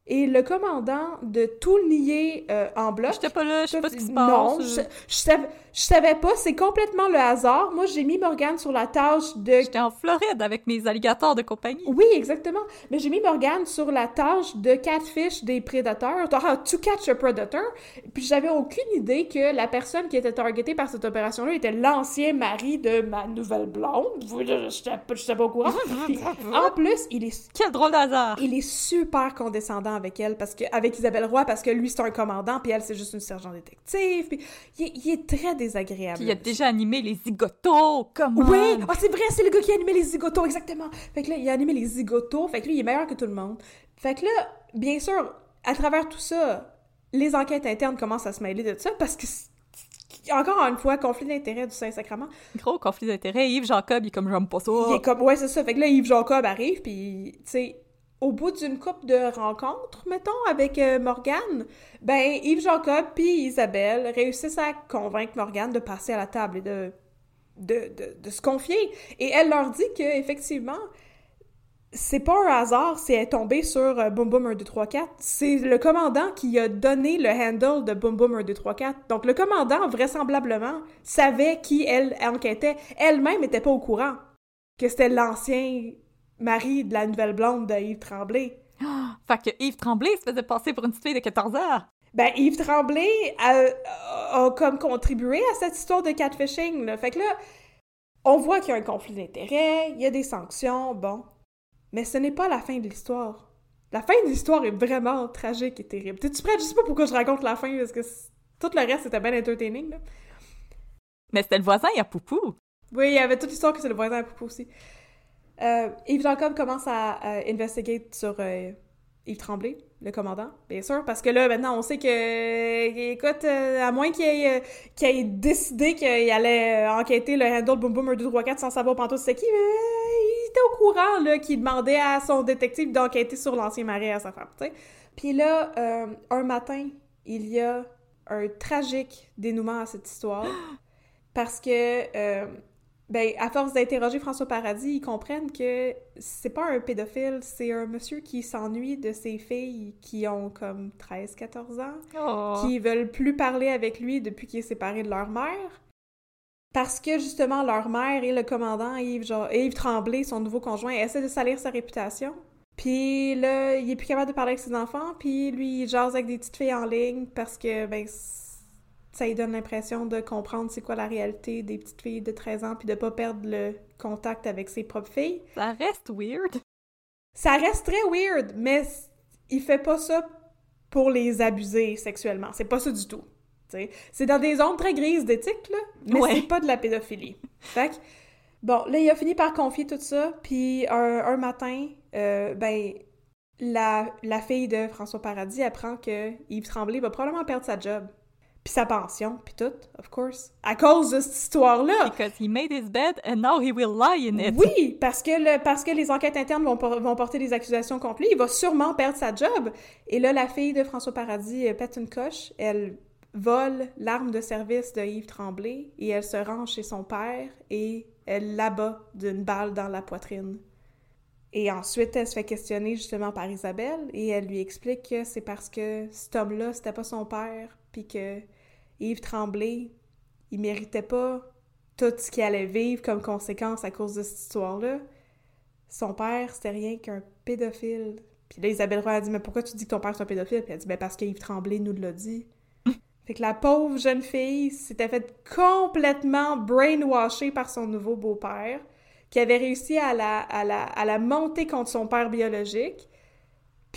Et le commandant de tout nier euh, en bloc. J'étais pas là, je sais pas ce qui se Non, passe. je, je savais, Je savais pas, c'est complètement le hasard. Moi, j'ai mis Morgane sur la tâche de... J'étais en Floride avec mes alligators de compagnie. Oui, exactement. Mais j'ai mis Morgane sur la tâche de catfish des prédateurs, to catch a predator. Puis j'avais aucune idée que la personne qui était targetée par cette opération-là était l'ancien mari de ma nouvelle blonde. Je sais pas au courant. en plus, il est... Quel drôle d'hasard! Il est super condescendant avec elle, parce que avec Isabelle Roy, parce que lui, c'est un commandant, puis elle, c'est juste une sergent détective. Puis il, est très désagréable. Puis il a déjà animé les zigotos, comment? Oui! Oh, c'est vrai, c'est le gars qui a animé les zigotos, exactement! Fait que là, il a animé les zigotos, fait que lui, il est meilleur que tout le monde. Fait que là, bien sûr, à travers tout ça, les enquêtes internes commencent à se mêler de ça, parce que encore une fois, conflit d'intérêt du Saint-Sacrement. Gros conflit d'intérêt. Yves Jacob, il est comme j'aime pas ça. Il est comme, ouais, c'est ça. Fait que là, Yves Jacob arrive, puis, tu sais, au bout d'une coupe de rencontres, mettons, avec euh, Morgane, ben Yves Jacob puis Isabelle réussissent à convaincre Morgane de passer à la table et de, de, de, se confier. Et elle leur dit que effectivement, c'est pas un hasard si elle est tombée sur euh, Boom Boom 1, 2, 3, 4. C'est le commandant qui a donné le handle de Boom Boom 1, 2, 3, 4. Donc le commandant, vraisemblablement, savait qui elle enquêtait. Elle-même n'était pas au courant que c'était l'ancien mari de la nouvelle blonde de Yves Tremblay. [GASPS] fait que Yves Tremblay se faisait passer pour une petite fille de 14 ans. Ben, Yves Tremblay a, comme contribué à cette histoire de catfishing. Là. Fait que là, on voit qu'il y a un conflit d'intérêts, il y a des sanctions, bon. Mais ce n'est pas la fin de l'histoire. La fin de l'histoire est vraiment tragique et terrible. T'es-tu prête? Je sais pas pourquoi je raconte la fin, parce que tout le reste était bien entertaining. Là. Mais c'était le voisin, a Poupou. Oui, il y avait toute l'histoire que c'est le voisin à Poupou aussi. Euh, Yves Jacob commence à, investiguer sur euh, Yves Tremblay, le commandant, bien sûr, parce que là, maintenant, on sait que, écoute, euh, à moins qu'il ait, ait, décidé qu'il allait enquêter le handle Boom Boom 1, 2, 3, 4 sans savoir pantoute c'est qui, il était au courant, là, qu'il demandait à son détective d'enquêter sur l'ancien mari à sa femme, tu sais. Puis là, un matin, il y a un tragique dénouement à cette histoire, [GASPS] parce que ben, à force d'interroger François Paradis, ils comprennent que c'est pas un pédophile, c'est un monsieur qui s'ennuie de ses filles qui ont comme 13-14 ans, oh. qui veulent plus parler avec lui depuis qu'il est séparé de leur mère. Parce que justement, leur mère et le commandant Yves, Yves Tremblay, son nouveau conjoint, essaient de salir sa réputation. Puis là, il est plus capable de parler avec ses enfants, puis lui, il jase avec des petites filles en ligne parce que, ben, ça lui donne l'impression de comprendre c'est quoi la réalité des petites filles de 13 ans puis de pas perdre le contact avec ses propres filles. Ça reste weird. Ça reste très weird, mais il fait pas ça pour les abuser sexuellement. C'est pas ça du tout. C'est dans des zones très grises d'éthique, là, mais c'est pas de la pédophilie. fait bon, là, il a fini par confier tout ça, puis un, matin, euh, ben, la, la fille de François Paradis apprend que Yves Tremblay va probablement perdre sa job puis sa pension, puis tout, of course. À cause de cette histoire-là. Because he made his bed and now he will lie in it. Oui, parce que, le, parce que les enquêtes internes vont, vont porter des accusations contre lui. Il va sûrement perdre sa job. Et là, la fille de François Paradis euh, pète une coche. Elle vole l'arme de service de Yves Tremblay et elle se rend chez son père et elle l'abat d'une balle dans la poitrine. Et ensuite, elle se fait questionner justement par Isabelle et elle lui explique que c'est parce que cet homme-là, c'était pas son père, puis que Yves Tremblay, il méritait pas tout ce qu'il allait vivre comme conséquence à cause de cette histoire-là. Son père, c'était rien qu'un pédophile. Puis là, Isabelle Roy a dit Mais pourquoi tu dis que ton père c'est un pédophile Puis elle a dit Ben parce que Yves Tremblay nous l'a dit. [LAUGHS] fait que la pauvre jeune fille s'était faite complètement brainwashée par son nouveau beau-père, qui avait réussi à la, à, la, à la monter contre son père biologique.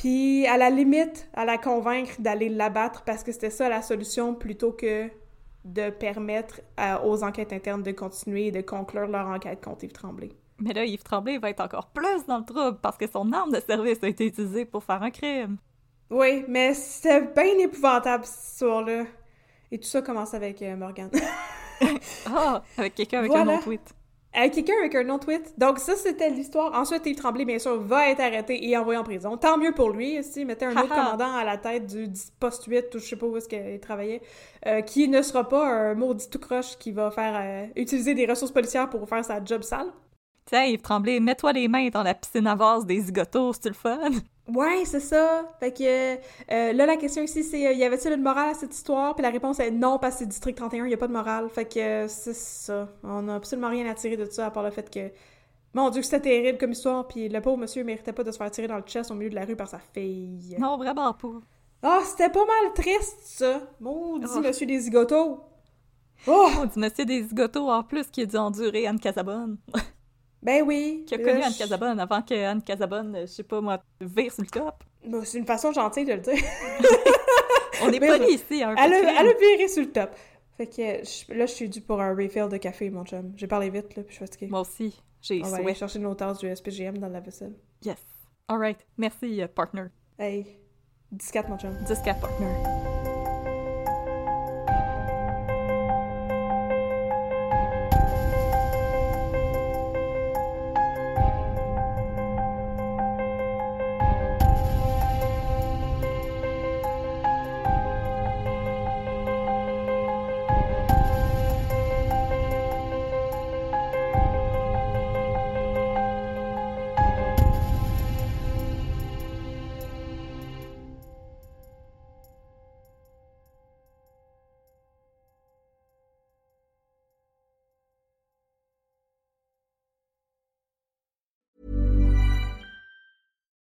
Puis, à la limite, à la convaincre d'aller l'abattre parce que c'était ça la solution plutôt que de permettre aux enquêtes internes de continuer et de conclure leur enquête contre Yves Tremblay. Mais là, Yves Tremblay va être encore plus dans le trouble parce que son arme de service a été utilisée pour faire un crime. Oui, mais c'était bien épouvantable cette histoire-là. Et tout ça commence avec euh, Morgan. [LAUGHS] Ah, avec quelqu'un avec un autre tweet. Avec quelqu'un avec un nom tweet. Donc ça, c'était l'histoire. Ensuite, Yves Tremblay, bien sûr, va être arrêté et envoyé en prison. Tant mieux pour lui. Si mettait un autre commandant à la tête du poste 8 ou je sais pas où est-ce qu'il travaillait, euh, qui ne sera pas un maudit tout croche qui va faire euh, utiliser des ressources policières pour faire sa job sale. Tiens, Yves Tremblay, mets-toi les mains dans la piscine à vase des zigotos, c'est le fun? Ouais, c'est ça. Fait que euh, là, la question ici, c'est y avait-il une morale à cette histoire? Puis la réponse est non, parce que c'est District 31, il n'y a pas de morale. Fait que euh, c'est ça. On n'a absolument rien à tirer de ça, à part le fait que. Mon Dieu, c'était terrible comme histoire, puis le pauvre monsieur méritait pas de se faire tirer dans le chest au milieu de la rue par sa fille. Non, vraiment pas. Ah, c'était pas mal triste, ça. Maudit Oh. monsieur des zigotos. Oh! On dit monsieur des zigotos en plus qui a dû endurer Anne Casabonne. [LAUGHS] Ben oui. qui a connu je- Anne Casabonne avant que Anne Casabonne, je sais pas moi, vire sur le top. Bon, c'est une façon gentille de le dire. [LAUGHS] On est pas ici, hein, Elle a, elle a viré sur le top. Fait que je- là, je suis due pour un refill de café, mon chum. J'ai parlé vite, là, puis je suis fatiguée. Moi aussi, j'ai On va aller chercher nos tasses du SPGM dans la vaisselle. Yes. All right. Merci, euh, partner. Hey, 10-4, mon chum. 10 partner.